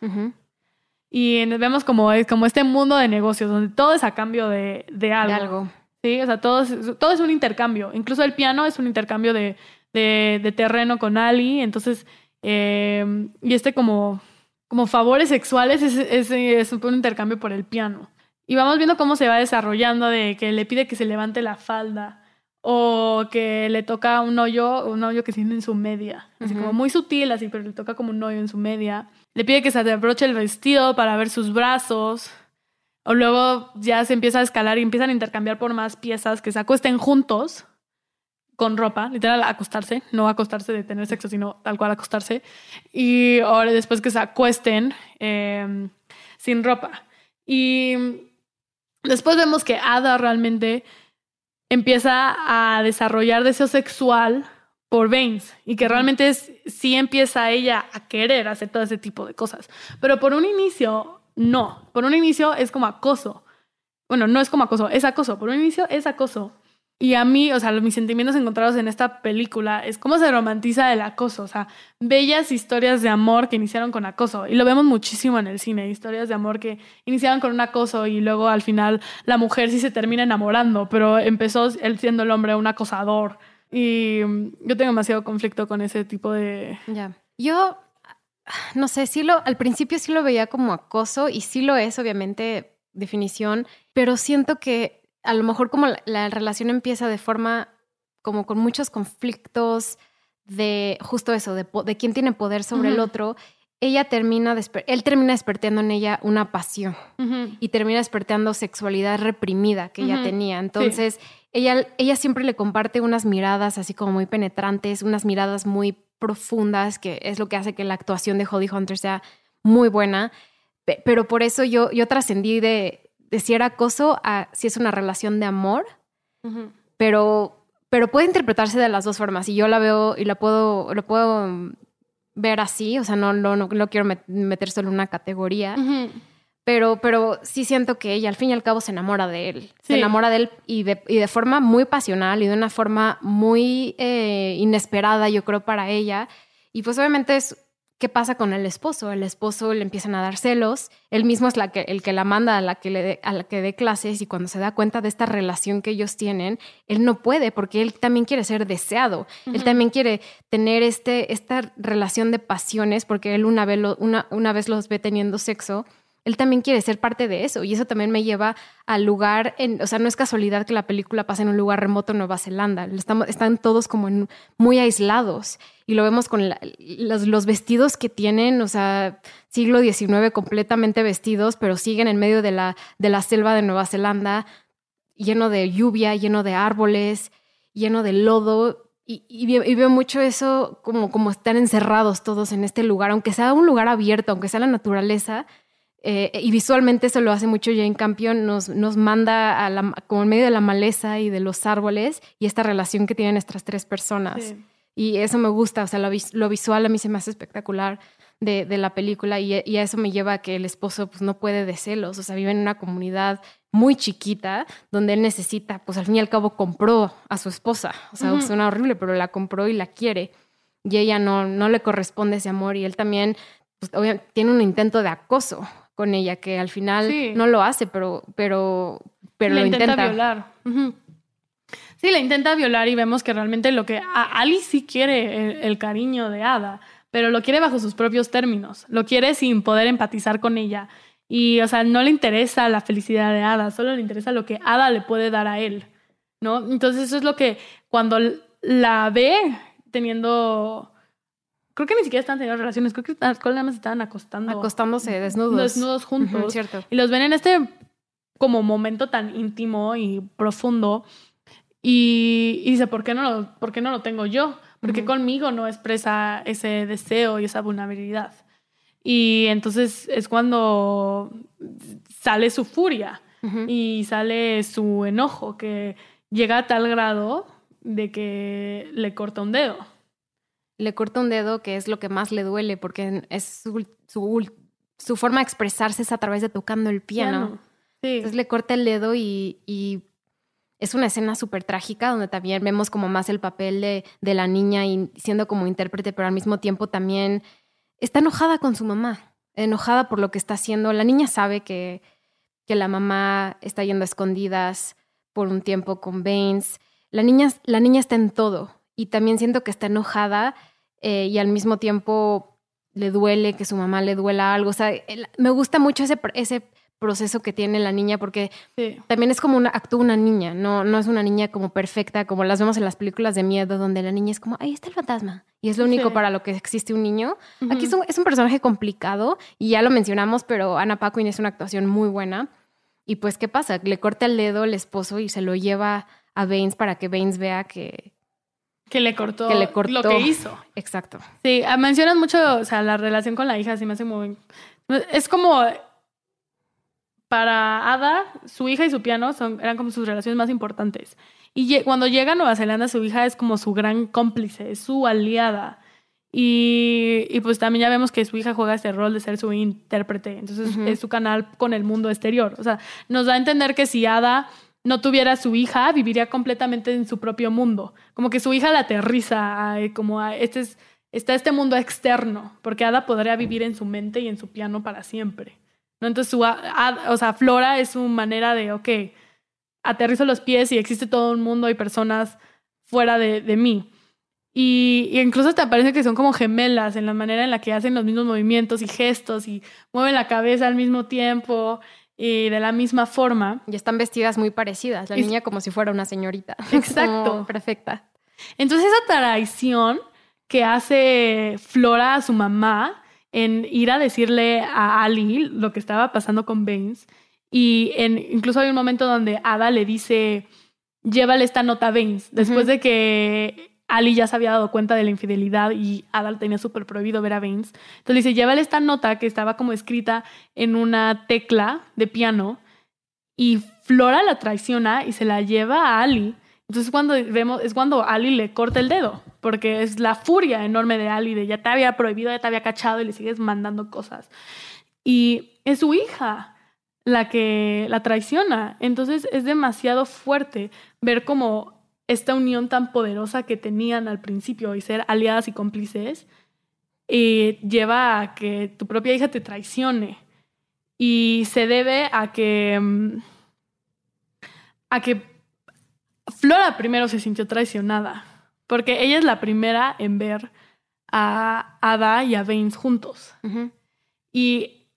[SPEAKER 2] y vemos como, como este mundo de negocios donde todo es a cambio de, de algo. De algo. Sí, o sea, todo es, todo es un intercambio. Incluso el piano es un intercambio de, de, terreno con Ali. Entonces, eh, y este como, como favores sexuales es, es, es, un intercambio por el piano. Y vamos viendo cómo se va desarrollando de que le pide que se levante la falda o que le toca un hoyo, un hoyo que tiene en su media. Así como muy sutil, así, pero le toca como un hoyo en su media. Le pide que se abroche el vestido para ver sus brazos. O luego ya se empieza a escalar y empiezan a intercambiar por más piezas que se acuesten juntos con ropa, literal acostarse, no acostarse de tener sexo, sino tal cual acostarse. Y ahora después que se acuesten em, sin ropa. Y después vemos que Ada realmente empieza a desarrollar deseo sexual por Baines y que realmente es, sí empieza ella a querer hacer todo ese tipo de cosas. Pero por un inicio, no. Por un inicio es como acoso. Bueno, no es como acoso, es acoso. Por un inicio es acoso. Y a mí, o sea, mis sentimientos encontrados en esta película es cómo se romantiza el acoso, o sea, bellas historias de amor que iniciaron con acoso. Y lo vemos muchísimo en el cine, historias de amor que iniciaron con un acoso y luego al final la mujer sí se termina enamorando, pero empezó él siendo el hombre un acosador. Y mm, yo tengo demasiado conflicto con ese tipo de...
[SPEAKER 1] Ya. Yo, no sé, sí lo, al principio sí lo veía como acoso y sí lo es, obviamente, definición, pero siento que a lo mejor como la, relación empieza de forma como con muchos conflictos de justo eso, de, de quién tiene poder sobre el otro, ella termina, él termina despertando en ella una pasión y termina despertando sexualidad reprimida que ella tenía. Entonces, ella, ella siempre le comparte unas miradas así como muy penetrantes, unas miradas muy profundas, que es lo que hace que la actuación de Holly Hunter sea muy buena. Pero por eso yo, yo trascendí de, de si era acoso a si es una relación de amor, pero, pero puede interpretarse de las dos formas y yo la veo y la puedo, lo puedo ver así, o sea, no, no, no, quiero meter solo una categoría. Pero, pero sí siento que ella al fin y al cabo se enamora de él. Se enamora de él y de, y de, forma muy pasional y de una forma muy eh, inesperada, yo creo, para ella. Y pues obviamente es ¿Qué pasa con el esposo? El esposo le empiezan a dar celos, él mismo es la que, el que la manda a la que, le dé, a la que dé clases y cuando se da cuenta de esta relación que ellos tienen, él no puede porque él también quiere ser deseado, él también quiere tener este, esta relación de pasiones porque él una vez, una, una vez los ve teniendo sexo él también quiere ser parte de eso y eso también me lleva al lugar, en, o sea, no es casualidad que la película pase en un lugar remoto en Nueva Zelanda, estamos, están todos como muy aislados y lo vemos con los, vestidos que tienen, o sea, siglo XIX completamente vestidos, pero siguen en medio de la, de la selva de Nueva Zelanda, lleno de lluvia, lleno de árboles, lleno de lodo. Y, veo mucho eso como, como están encerrados todos en este lugar, aunque sea un lugar abierto, aunque sea la naturaleza, eh, y visualmente eso lo hace mucho Jane Campion, nos, nos manda a la, como en medio de la maleza y de los árboles y esta relación que tienen estas tres personas. Y eso me gusta, o sea, lo, visual a mí se me hace espectacular de, de la película y, y, a eso me lleva a que el esposo pues no puede de celos, o sea, vive en una comunidad muy chiquita donde él necesita, pues al fin y al cabo compró a su esposa, o sea, suena horrible, pero la compró y la quiere y ella no, no le corresponde ese amor y él también pues, tiene un intento de acoso con ella, que al final no lo hace, pero, pero, pero lo intenta,
[SPEAKER 2] violar. Sí, la intenta violar y vemos que realmente lo que Ali sí quiere el, cariño de Ada, pero lo quiere bajo sus propios términos, lo quiere sin poder empatizar con ella. Y, o sea, no le interesa la felicidad de Ada, solo le interesa lo que Ada le puede dar a él, ¿no? Entonces eso es lo que cuando la ve teniendo creo que ni siquiera están teniendo relaciones, creo que nada más estaban acostando.
[SPEAKER 1] Acostándose desnudos.
[SPEAKER 2] Desnudos juntos. cierto. Y los ven en este como momento tan íntimo y profundo. Y, dice, ¿por qué, no lo, ¿por qué no lo tengo yo? Porque conmigo no expresa ese deseo y esa vulnerabilidad. Y entonces es cuando sale su furia y sale su enojo, que llega a tal grado de que le corta un dedo
[SPEAKER 1] le corta un dedo, que es lo que más le duele, porque es su, su, forma de expresarse es a través de tocando el piano. Entonces le corta el dedo y, y es una escena súper trágica donde también vemos como más el papel de, de, la niña y siendo como intérprete, pero al mismo tiempo también está enojada con su mamá. enojada por lo que está haciendo. La niña sabe que, que la mamá está yendo a escondidas por un tiempo con Baines. La niña, la niña está en todo y también siento que está enojada eh, y al mismo tiempo le duele que su mamá le duela algo. O sea, me gusta mucho ese, ese proceso que tiene la niña porque también es como una, actúa una niña, no, no es una niña como perfecta como las vemos en las películas de miedo donde la niña es como, ahí está el fantasma y es lo único para lo que existe un niño. Aquí es un, es un, personaje complicado y ya lo mencionamos, pero Ana Paquin es una actuación muy buena. Y pues, ¿qué pasa? Le corta el dedo el esposo y se lo lleva a Baines para que Baines vea que,
[SPEAKER 2] que le cortó, que le cortó lo que hizo.
[SPEAKER 1] Exacto.
[SPEAKER 2] Sí, ah, mencionas mucho, o sea, la relación con la hija, sí me hace muy... Es como... Para Ada, su hija y su piano son, eran como sus relaciones más importantes. Y cuando llega a Nueva Zelanda, su hija es como su gran cómplice, es su aliada. Y, y, pues también ya vemos que su hija juega este rol de ser su intérprete. Entonces es su canal con el mundo exterior. O sea, nos da a entender que si Ada no tuviera su hija, viviría completamente en su propio mundo. Como que su hija la aterriza, como a este es, está este mundo externo, porque Ada podría vivir en su mente y en su piano para siempre. ¿No? Entonces, su, o sea, Flora es su manera de, ok, aterrizo los pies y existe todo un mundo y personas fuera de, de mí. Y, y, incluso te parece que son como gemelas en la manera en la que hacen los mismos movimientos y gestos y mueven la cabeza al mismo tiempo y de la misma forma.
[SPEAKER 1] Y están vestidas muy parecidas, la niña como si fuera una señorita.
[SPEAKER 2] Exacto.
[SPEAKER 1] perfecta.
[SPEAKER 2] Entonces esa traición que hace Flora a su mamá en ir a decirle a Ali lo que estaba pasando con Baines y en, incluso hay un momento donde Ada le dice, llévale esta nota a Baines, después de que Ali ya se había dado cuenta de la infidelidad y Adal tenía súper prohibido ver a Baines. Entonces le dice, llévale esta nota que estaba como escrita en una tecla de piano y Flora la traiciona y se la lleva a Ali. Entonces cuando vemos, es cuando Ali le corta el dedo, porque es la furia enorme de Ali de ya te había prohibido, ya te había cachado y le sigues mandando cosas. Y es su hija la que la traiciona. Entonces es demasiado fuerte ver cómo esta unión tan poderosa que tenían al principio y ser aliadas y cómplices, eh, lleva a que tu propia hija te traicione. Y se debe a que. Mm, a que Flora primero se sintió traicionada. Porque ella es la primera en ver a Ada y a Baines juntos. Y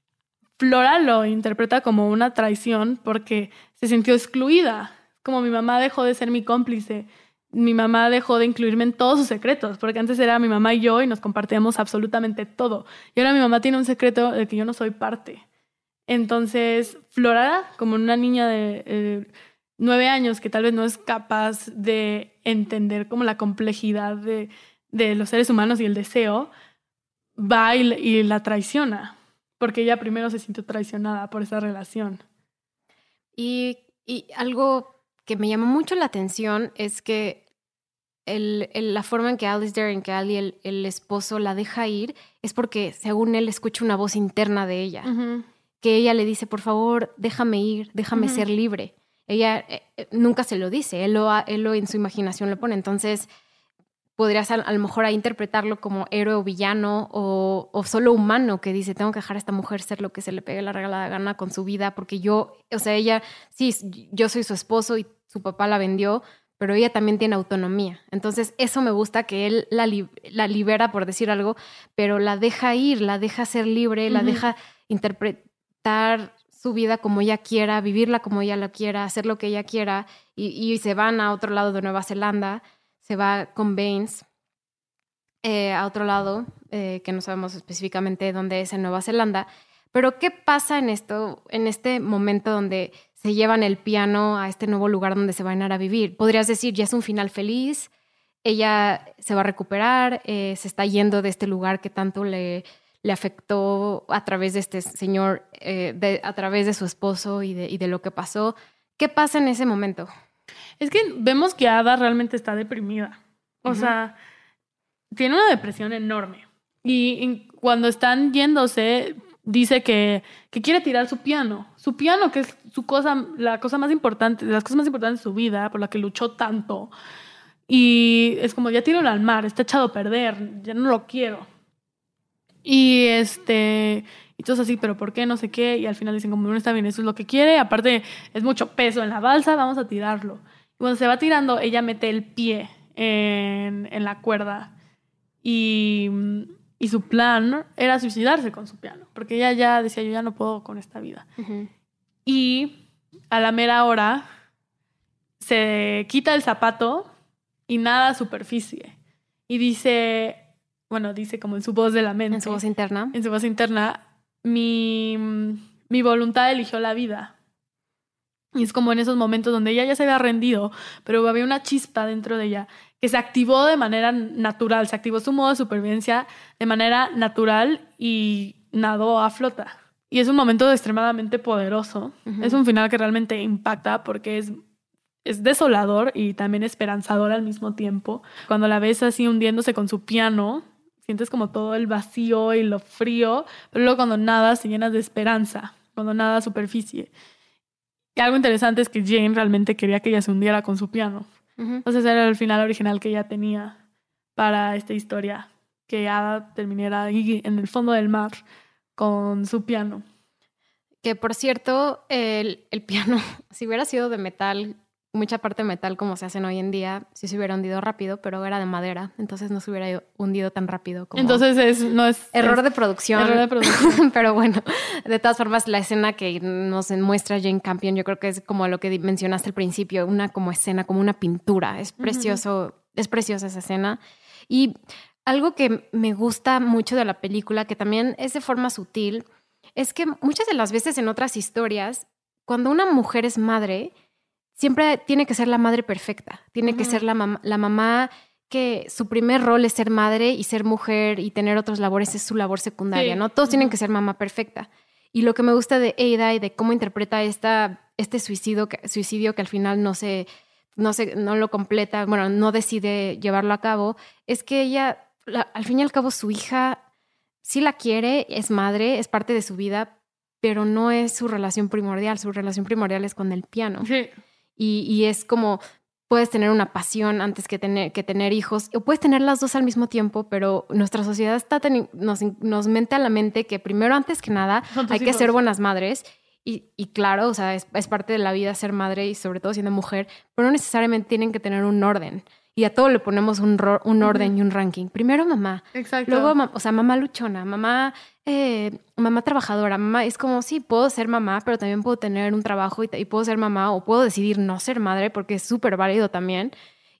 [SPEAKER 2] Flora lo interpreta como una traición porque se sintió excluida como mi mamá dejó de ser mi cómplice, mi mamá dejó de incluirme en todos sus secretos, porque antes era mi mamá y yo y nos compartíamos absolutamente todo. Y ahora mi mamá tiene un secreto del que yo no soy parte. Entonces, Flora, como una niña de eh, nueve años que tal vez no es capaz de entender como la complejidad de, de los seres humanos y el deseo, va y, y la traiciona, porque ella primero se sintió traicionada por esa relación.
[SPEAKER 1] Y, y algo que me llamó mucho la atención es que el, la forma en que Alice en que Ali, el, el, esposo, la deja ir, es porque, según él, escucha una voz interna de ella. Que ella le dice, por favor, déjame ir, déjame ser libre. Ella eh, eh, nunca se lo dice, él lo, él lo en su imaginación lo pone. Entonces, podrías a, lo mejor a interpretarlo como héroe o villano o, o, solo humano que dice, tengo que dejar a esta mujer ser lo que se le pegue la regalada gana con su vida, porque yo, o sea, ella, sí, yo soy su esposo y su papá la vendió, pero ella también tiene autonomía. Entonces, eso me gusta que él la, la libera, por decir algo, pero la deja ir, la deja ser libre, la deja interpretar su vida como ella quiera, vivirla como ella la quiera, hacer lo que ella quiera, y, y se van a otro lado de Nueva Zelanda se va con Baines eh, a otro lado, eh, que no sabemos específicamente dónde es en Nueva Zelanda. Pero ¿qué pasa en esto, en este momento donde se llevan el piano a este nuevo lugar donde se van a ir a vivir? Podrías decir, ya es un final feliz, ella se va a recuperar, eh, se está yendo de este lugar que tanto le, le afectó a través de este señor, de, a través de su esposo y de, y de lo que pasó. ¿Qué pasa en ese momento?
[SPEAKER 2] Es que vemos que Ada realmente está deprimida. O sea, tiene una depresión enorme. Y cuando están yéndose, dice que, que, quiere tirar su piano. Su piano, que es su cosa, la cosa más importante, las cosas más importantes de su vida, por la que luchó tanto. Y es como, ya tiro al mar, está echado a perder, ya no lo quiero. Y este, Y todos así, pero ¿por qué? No sé qué. Y al final dicen, como no está bien, eso es lo que quiere. Aparte, es mucho peso en la balsa, vamos a tirarlo. Y cuando se va tirando, ella mete el pie en, en la cuerda. Y, y, su plan era suicidarse con su piano. Porque ella ya decía, yo ya no puedo con esta vida. Y a la mera hora se quita el zapato y nada superficie. Y dice, bueno, dice como en su voz de la mente.
[SPEAKER 1] En su voz interna.
[SPEAKER 2] En su voz interna, mi, mi voluntad eligió la vida. Y es como en esos momentos donde ella ya se había rendido, pero había una chispa dentro de ella que se activó de manera natural, se activó su modo de supervivencia de manera natural y nadó a flota. Y es un momento extremadamente poderoso. Es un final que realmente impacta porque es, es desolador y también esperanzador al mismo tiempo. Cuando la ves así hundiéndose con su piano, sientes como todo el vacío y lo frío, pero luego cuando nada se llenas de esperanza, cuando nada superficie. Y algo interesante es que Jane realmente quería que ella se hundiera con su piano. Entonces era el final original que ella tenía para esta historia, que Ada terminara ahí en el fondo del mar con su piano.
[SPEAKER 1] Que por cierto, el, el piano, si hubiera sido de metal, mucha parte metal como se hacen hoy en día, sí se hubiera hundido rápido, pero era de madera, entonces no se hubiera hundido tan rápido. Como
[SPEAKER 2] entonces es, no es...
[SPEAKER 1] Error de producción.
[SPEAKER 2] Error de producción.
[SPEAKER 1] pero bueno, de todas formas, la escena que nos muestra Jane Campion, yo creo que es como lo que mencionaste al principio, una como escena, como una pintura. Es precioso, es preciosa esa escena. Y algo que me gusta mucho de la película, que también es de forma sutil, es que muchas de las veces en otras historias, cuando una mujer es madre, siempre tiene que ser la madre perfecta, tiene que ser la, la mamá que su primer rol es ser madre y ser mujer y tener otras labores es su labor secundaria, ¿no? Todos tienen que ser mamá perfecta. Y lo que me gusta de Ada y de cómo interpreta esta, este suicidio, suicidio que al final no se, no se, no lo completa, bueno, no decide llevarlo a cabo, es que ella al fin y al cabo su hija sí la quiere, es madre, es parte de su vida, pero no es su relación primordial. Su relación primordial es con el piano. Y, es como puedes tener una pasión antes que tener, que tener hijos, o puedes tener las dos al mismo tiempo, pero nuestra sociedad está nos, nos mente a la mente que primero, antes que nada, hay que ser buenas madres. Y, y claro, o sea, es, es, parte de la vida ser madre y sobre todo siendo mujer, pero no necesariamente tienen que tener un orden y a todo le ponemos un, un orden y un ranking. Primero mamá.
[SPEAKER 2] Exacto.
[SPEAKER 1] Luego, o sea, mamá luchona, mamá, eh, mamá trabajadora, mamá. Es como, sí, puedo ser mamá, pero también puedo tener un trabajo y, puedo ser mamá o puedo decidir no ser madre porque es súper válido también.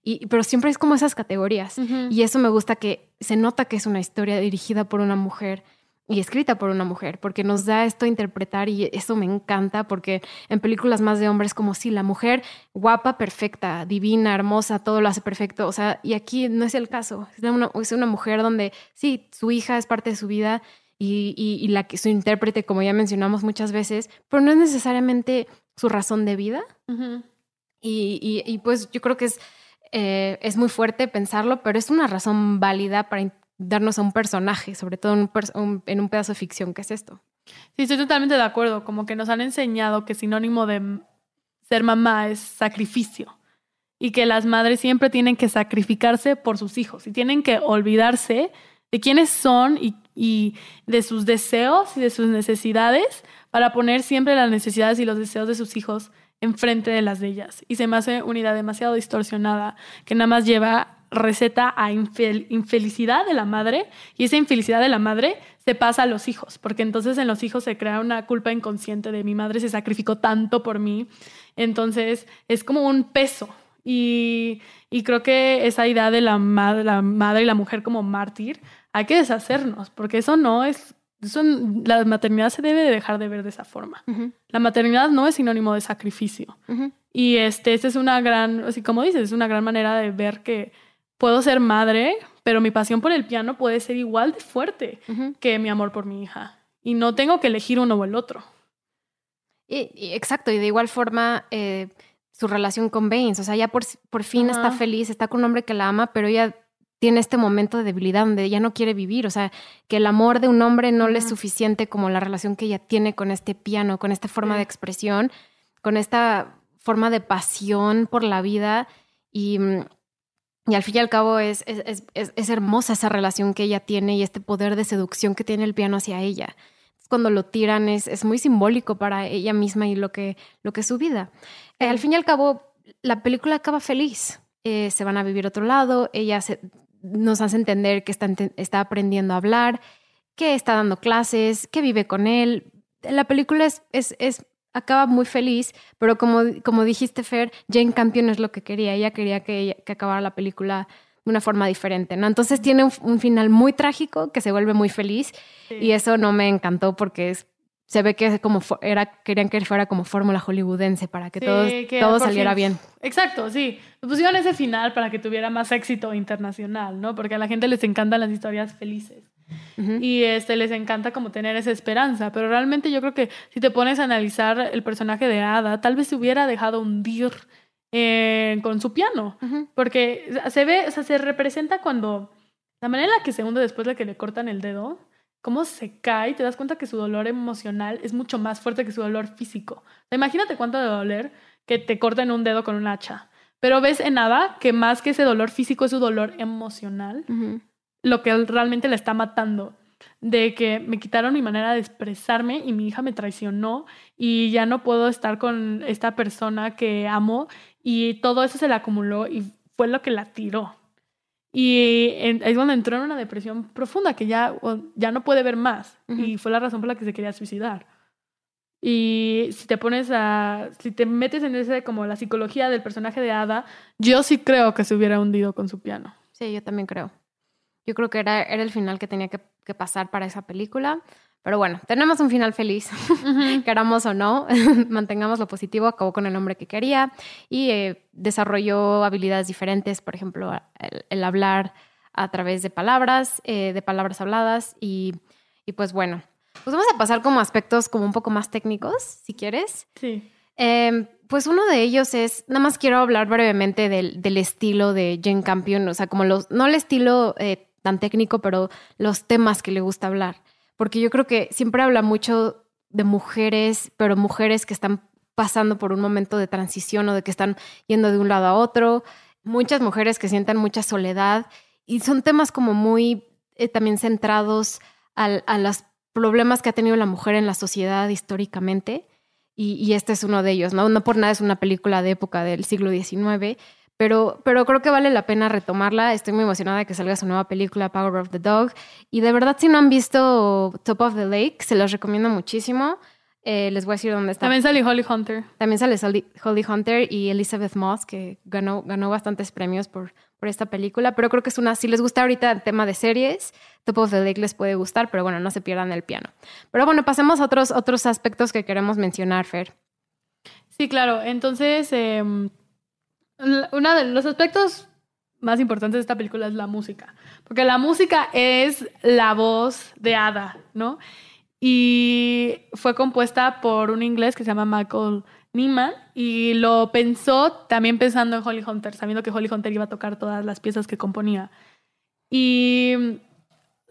[SPEAKER 1] Y, pero siempre es como esas categorías. Y eso me gusta que se nota que es una historia dirigida por una mujer y escrita por una mujer, porque nos da esto a interpretar y eso me encanta, porque en películas más de hombres como si la mujer guapa, perfecta, divina, hermosa, todo lo hace perfecto, o sea, y aquí no es el caso, es una, es una mujer donde sí, su hija es parte de su vida y, y, la que su intérprete, como ya mencionamos muchas veces, pero no es necesariamente su razón de vida. y, y, pues yo creo que es, eh, es muy fuerte pensarlo, pero es una razón válida para darnos a un personaje, sobre todo en un, pedazo de ficción que es esto.
[SPEAKER 2] Sí, estoy totalmente de acuerdo, como que nos han enseñado que sinónimo de ser mamá es sacrificio y que las madres siempre tienen que sacrificarse por sus hijos y tienen que olvidarse de quiénes son y, y, de sus deseos y de sus necesidades para poner siempre las necesidades y los deseos de sus hijos enfrente de las de ellas. Y se me hace una idea demasiado distorsionada que nada más lleva receta a infelicidad de la madre y esa infelicidad de la madre se pasa a los hijos, porque entonces en los hijos se crea una culpa inconsciente de mi madre se sacrificó tanto por mí, entonces es como un peso y, creo que esa idea de la, la madre y la mujer como mártir hay que deshacernos, porque eso no es la maternidad se debe de dejar de ver de esa forma. La maternidad no es sinónimo de sacrificio. Y este, esta es una gran, así como dices, es una gran manera de ver que puedo ser madre, pero mi pasión por el piano puede ser igual de fuerte que mi amor por mi hija. Y no tengo que elegir uno o el otro.
[SPEAKER 1] Y, exacto, y de igual forma eh, su relación con Baines, o sea, ya por, por fin está feliz, está con un hombre que la ama, pero ella tiene este momento de debilidad donde ella no quiere vivir, o sea, que el amor de un hombre no le es suficiente como la relación que ella tiene con este piano, con esta forma de expresión, con esta forma de pasión por la vida. Y mm, y al fin y al cabo es, es, hermosa esa relación que ella tiene y este poder de seducción que tiene el piano hacia ella. cuando lo tiran es, es muy simbólico para ella misma y lo que, lo que es su vida. Eh, al fin y al cabo, la película acaba feliz. Eh, se van a vivir otro lado, ella nos hace entender que está, está aprendiendo a hablar, que está dando clases, que vive con él. La película es, es, es acaba muy feliz, pero como, como dijiste, Fer, Jane Campion es lo que quería. Ella quería que, que acabara la película de una forma diferente, ¿no? Entonces tiene un, final muy trágico que se vuelve muy feliz y eso no me encantó porque es, se ve que como era, querían que fuera como fórmula hollywoodense para que todo, todo saliera bien.
[SPEAKER 2] Exacto, sí. Pusieron ese final para que tuviera más éxito internacional, ¿no? Porque a la gente les encantan las historias felices. Y este, les encanta como tener esa esperanza, pero realmente yo creo que si te pones a analizar el personaje de Ada, tal vez se hubiera dejado hundir eh, con su piano, porque se ve, o sea, se representa cuando la manera en la que se hunde después de que le cortan el dedo, cómo se cae, te das cuenta que su dolor emocional es mucho más fuerte que su dolor físico. imagínate cuánto de doler que te corten un dedo con un hacha. Pero ves en Ada que más que ese dolor físico es su dolor emocional lo que realmente la está matando. De que me quitaron mi manera de expresarme y mi hija me traicionó y ya no puedo estar con esta persona que amo y todo eso se le acumuló y fue lo que la tiró. Y es donde entró en una depresión profunda que ya, ya no puede ver más. Y fue la razón por la que se quería suicidar. Y si te pones a. Si te metes en ese, como la psicología del personaje de Ada, yo sí creo que se hubiera hundido con su piano.
[SPEAKER 1] Sí, yo también creo. Yo creo que era, era el final que tenía que, pasar para esa película. Pero bueno, tenemos un final feliz, queramos o no, mantengamos lo positivo, acabó con el nombre que quería y eh, desarrolló habilidades diferentes, por ejemplo, el, hablar a través de palabras, eh, de palabras habladas y, y, pues bueno, pues vamos a pasar como aspectos como un poco más técnicos, si quieres.
[SPEAKER 2] Sí.
[SPEAKER 1] Em, pues uno de ellos es, nada más quiero hablar brevemente del, del estilo de Jane Campion, o sea, como los, no el estilo eh, tan técnico, pero los temas que le gusta hablar. Porque yo creo que siempre habla mucho de mujeres, pero mujeres que están pasando por un momento de transición o de que están yendo de un lado a otro. Muchas mujeres que sientan mucha soledad y son temas como muy eh, también centrados a los problemas que ha tenido la mujer en la sociedad históricamente. Y, y, este es uno de ellos, ¿no? No por nada es una película de época del siglo XIX, pero, pero creo que vale la pena retomarla. Estoy muy emocionada de que salga su nueva película, Power of the Dog. Y de verdad, si no han visto Top of the Lake, se los recomiendo muchísimo. Eh, les voy a decir dónde está.
[SPEAKER 2] También sale Holly Hunter.
[SPEAKER 1] También sale Holly Hunter y Elizabeth Moss, que ganó, ganó bastantes premios por, por esta película. Pero creo que es una, si les gusta ahorita el tema de series, Top of the Lake les puede gustar, pero bueno, no se pierdan el piano. Pero bueno, pasemos a otros, otros aspectos que queremos mencionar, Fer.
[SPEAKER 2] Sí, claro. Entonces, em, uno de los aspectos más importantes de esta película es la música, porque la música es la voz de Ada, ¿no? Y fue compuesta por un inglés que se llama Michael Nyman y lo pensó también pensando en Holly Hunter, sabiendo que Holly Hunter iba a tocar todas las piezas que componía. Y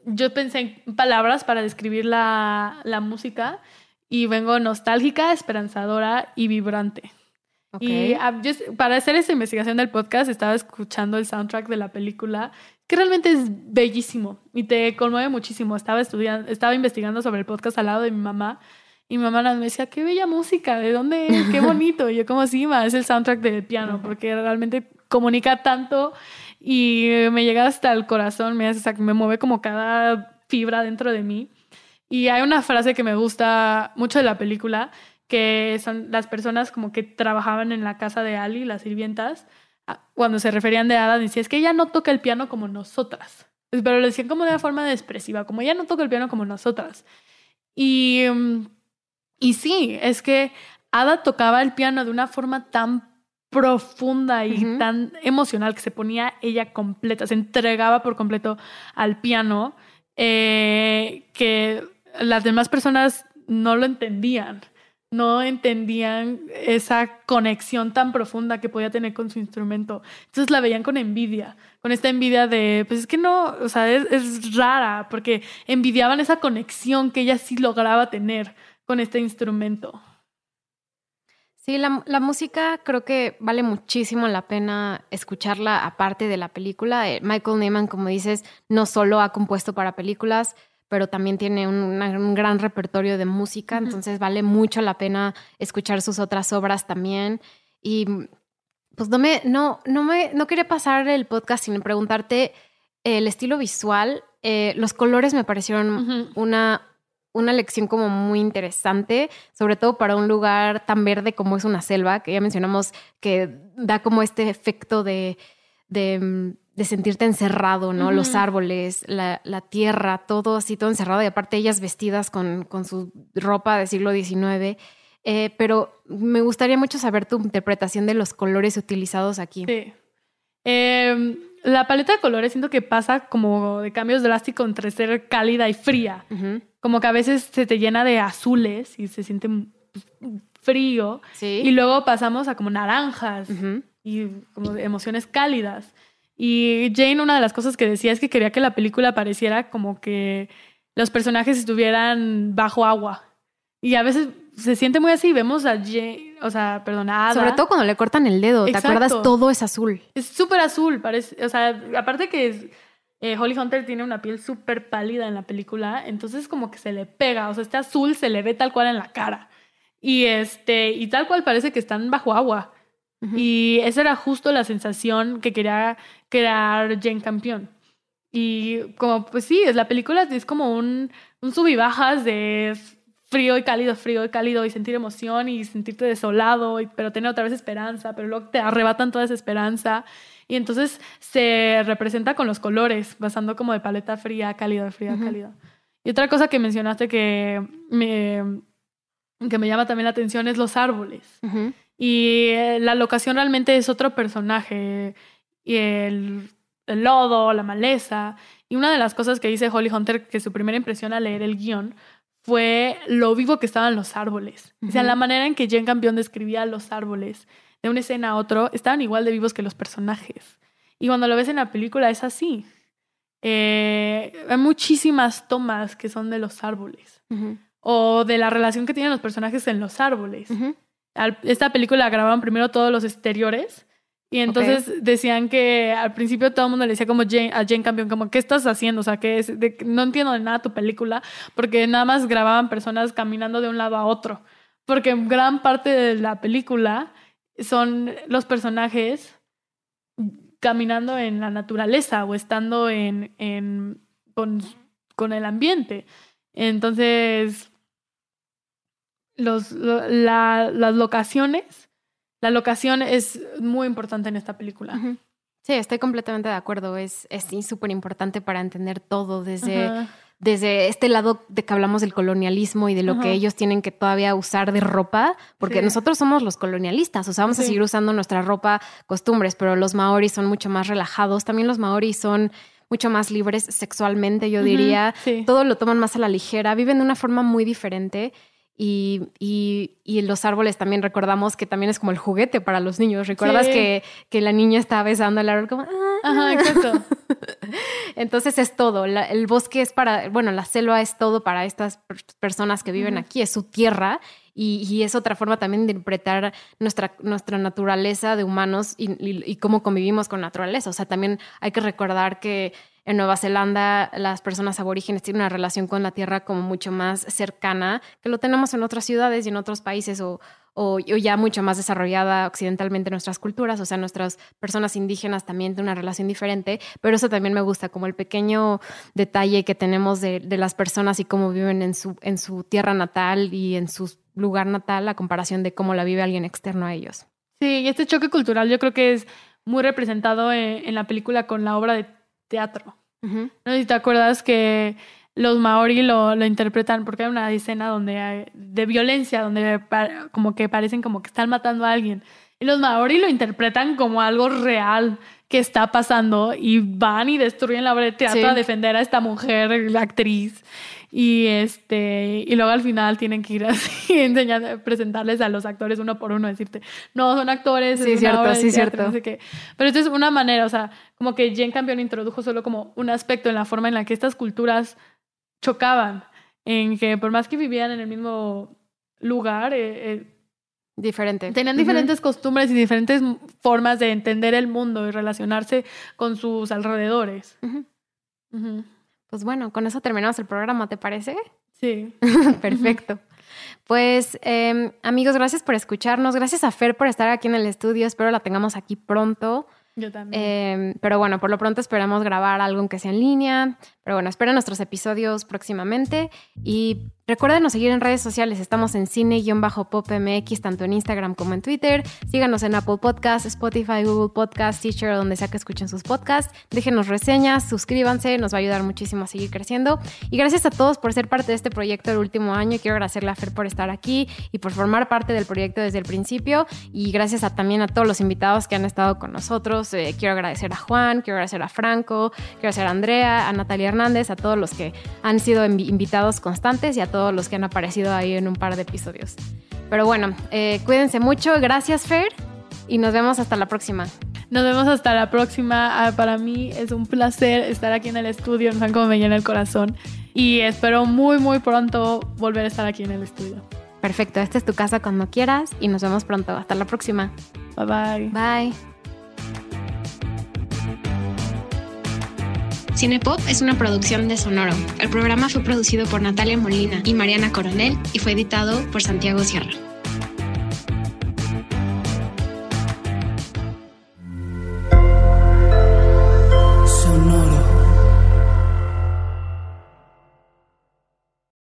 [SPEAKER 2] yo pensé en palabras para describir la, la música y vengo nostálgica, esperanzadora y vibrante. Y ah, para hacer esa investigación del podcast estaba escuchando el soundtrack de la película, que realmente es bellísimo y te conmueve muchísimo. Estaba estudiando, estaba investigando sobre el podcast al lado de mi mamá y mi mamá me decía, qué bella música, ¿de dónde es? Qué bonito. Y yo como, sí, ma, es el soundtrack del piano, porque realmente comunica tanto y me llega hasta el corazón, me, hace, me mueve como cada fibra dentro de mí. Y hay una frase que me gusta mucho de la película, que son las personas como que trabajaban en la casa de Ali, las sirvientas, ah, cuando se referían de Ada, decía, es que ella no toca el piano como nosotras. Pero lo decían como de una forma expresiva, como ella no toca el piano como nosotras. Y, mm, y sí, es que Ada tocaba el piano de una forma tan profunda y tan emocional que se ponía ella completa, se entregaba por completo al piano, eh, que las demás personas no lo entendían no entendían esa conexión tan profunda que podía tener con su instrumento. Entonces la veían con envidia, con esta envidia de, pues es que no, o sea, es, rara, porque envidiaban esa conexión que ella sí lograba tener con este instrumento.
[SPEAKER 1] Sí, la, la, música creo que vale muchísimo la pena escucharla aparte de la película. Eh, Michael Neyman, como dices, no solo ha compuesto para películas, pero también tiene un, gran repertorio de música, entonces vale mucho la pena escuchar sus otras obras también. Y pues no me, no, no me, no quería pasar el podcast sin preguntarte el estilo visual. Eh, los colores me parecieron una, una lección como muy interesante, sobre todo para un lugar tan verde como es una selva, que ya mencionamos que da como este efecto de, de, sentirte encerrado, ¿no? Los árboles, la, la, tierra, todo así, todo encerrado, y aparte ellas vestidas con, con su ropa del siglo XIX. Eh, pero me gustaría mucho saber tu interpretación de los colores utilizados aquí.
[SPEAKER 2] Sí. Em, la paleta de colores siento que pasa como de cambios drásticos entre ser cálida y fría. Como que a veces se te llena de azules y se siente pues, frío. Y luego pasamos a como naranjas y como emociones cálidas. Y Jane, una de las cosas que decía es que quería que la película pareciera como que los personajes estuvieran bajo agua. Y a veces se siente muy así. Vemos a Jane, o sea, perdonada.
[SPEAKER 1] Sobre todo cuando le cortan el dedo, ¿te acuerdas? Todo es azul.
[SPEAKER 2] Es súper azul, parece. O sea, aparte que eh, Holly Hunter tiene una piel súper pálida en la película, entonces como que se le pega. O sea, este azul se le ve tal cual en la cara. Y este, y tal cual parece que están bajo agua. Y esa era justo la sensación que quería crear Jane Campion. Y como, pues sí, es la película es como un, un sub y bajas de frío y cálido, frío y cálido, y sentir emoción y sentirte desolado, y, pero tener otra vez esperanza, pero luego te arrebatan toda esa esperanza. Y entonces se representa con los colores, basando como de paleta fría, cálida, fría, cálida. Y otra cosa que mencionaste que me, que me llama también la atención es los árboles. Y eh, la locación realmente es otro personaje. Y el, el lodo, la maleza. Y una de las cosas que dice Holly Hunter, que su primera impresión al leer el guion, fue lo vivo que estaban los árboles. O sea, la manera en que Jen Campion describía los árboles de una escena a otro estaban igual de vivos que los personajes. Y cuando lo ves en la película es así. Eh, hay muchísimas tomas que son de los árboles o de la relación que tienen los personajes en los árboles. Esta película grababan primero todos los exteriores y entonces decían que al principio todo el mundo le decía como Jane, a Jane Campion, como, ¿qué estás haciendo? O sea, que es no entiendo de nada tu película, porque nada más grababan personas caminando de un lado a otro. Porque gran parte de la película son los personajes caminando en la naturaleza o estando en, en con, con el ambiente. Entonces, los, la, las locaciones la locación es muy importante en esta película.
[SPEAKER 1] Sí, estoy completamente de acuerdo. Es súper importante para entender todo desde, desde este lado de que hablamos del colonialismo y de lo que ellos tienen que todavía usar de ropa, porque nosotros somos los colonialistas, o sea, vamos a seguir usando nuestra ropa, costumbres, pero los maoris son mucho más relajados. También los maoris son mucho más libres sexualmente, yo diría. Todo lo toman más a la ligera, viven de una forma muy diferente. Y, y, los árboles también recordamos que también es como el juguete para los niños. ¿Recuerdas que, que, la niña estaba besando el árbol como... Ah,
[SPEAKER 2] Ajá, ah"? exacto.
[SPEAKER 1] Entonces es todo. el bosque es para, bueno, la selva es todo para estas personas que viven aquí, es su tierra y, y, es otra forma también de interpretar nuestra, nuestra naturaleza de humanos y, y, cómo convivimos con naturaleza. O sea, también hay que recordar que en Nueva Zelanda las personas aborígenes tienen una relación con la tierra como mucho más cercana que lo tenemos en otras ciudades y en otros países o, o, ya mucho más desarrollada occidentalmente nuestras culturas, o sea, nuestras personas indígenas también tienen una relación diferente, pero eso también me gusta, como el pequeño detalle que tenemos de, de las personas y cómo viven en su, en su tierra natal y en su lugar natal a comparación de cómo la vive alguien externo a ellos.
[SPEAKER 2] Sí, y este choque cultural yo creo que es muy representado en la película con la obra de teatro. No sé si te acuerdas que los maori lo, lo, interpretan porque hay una escena donde hay, de violencia, donde como que parecen como que están matando a alguien. Y los maori lo interpretan como algo real que está pasando y van y destruyen la obra de teatro a defender a esta mujer, la actriz. Y este, y luego al final tienen que ir así, enseñar, presentarles a los actores uno por uno, decirte, no, son actores,
[SPEAKER 1] sí, es cierto, sí, cierto.
[SPEAKER 2] No sé qué. Pero esto es una manera, o sea, como que Jane Campion introdujo solo como un aspecto en la forma en la que estas culturas chocaban, en que por más que vivían en el mismo lugar, eh, eh
[SPEAKER 1] Diferente.
[SPEAKER 2] Tenían diferentes costumbres y diferentes formas de entender el mundo y relacionarse con sus alrededores.
[SPEAKER 1] Pues bueno, con eso terminamos el programa, ¿te parece?
[SPEAKER 2] Sí.
[SPEAKER 1] Perfecto. Pues em, amigos, gracias por escucharnos. Gracias a Fer por estar aquí en el estudio. Espero la tengamos aquí pronto.
[SPEAKER 2] Yo también.
[SPEAKER 1] Em, pero bueno, por lo pronto esperamos grabar algo que sea en línea. Pero bueno, esperen nuestros episodios próximamente. Y recuerden seguir en redes sociales. Estamos en cine-popmx, tanto en Instagram como en Twitter. Síganos en Apple Podcasts, Spotify, Google Podcasts, Teacher, donde sea que escuchen sus podcasts. Déjenos reseñas, suscríbanse, nos va a ayudar muchísimo a seguir creciendo. Y gracias a todos por ser parte de este proyecto el último año. Quiero agradecerle a Fer por estar aquí y por formar parte del proyecto desde el principio. Y gracias a, también a todos los invitados que han estado con nosotros. Eh, quiero agradecer a Juan, quiero agradecer a Franco, quiero agradecer a Andrea, a Natalia Hernández, a todos los que han sido invitados constantes y a todos los que han aparecido ahí en un par de episodios. Pero bueno, eh, cuídense mucho. Gracias, Fer. Y nos vemos hasta la próxima.
[SPEAKER 2] Nos vemos hasta la próxima. Ah, para mí es un placer estar aquí en el estudio. No saben cómo me llena el corazón. Y espero muy, muy pronto volver a estar aquí en el estudio.
[SPEAKER 1] Perfecto. Esta es tu casa cuando quieras. Y nos vemos pronto. Hasta la próxima.
[SPEAKER 2] Bye bye.
[SPEAKER 1] Bye. Cinepop es una producción de Sonoro. El programa fue producido por Natalia Molina y Mariana Coronel y fue editado por Santiago Sierra.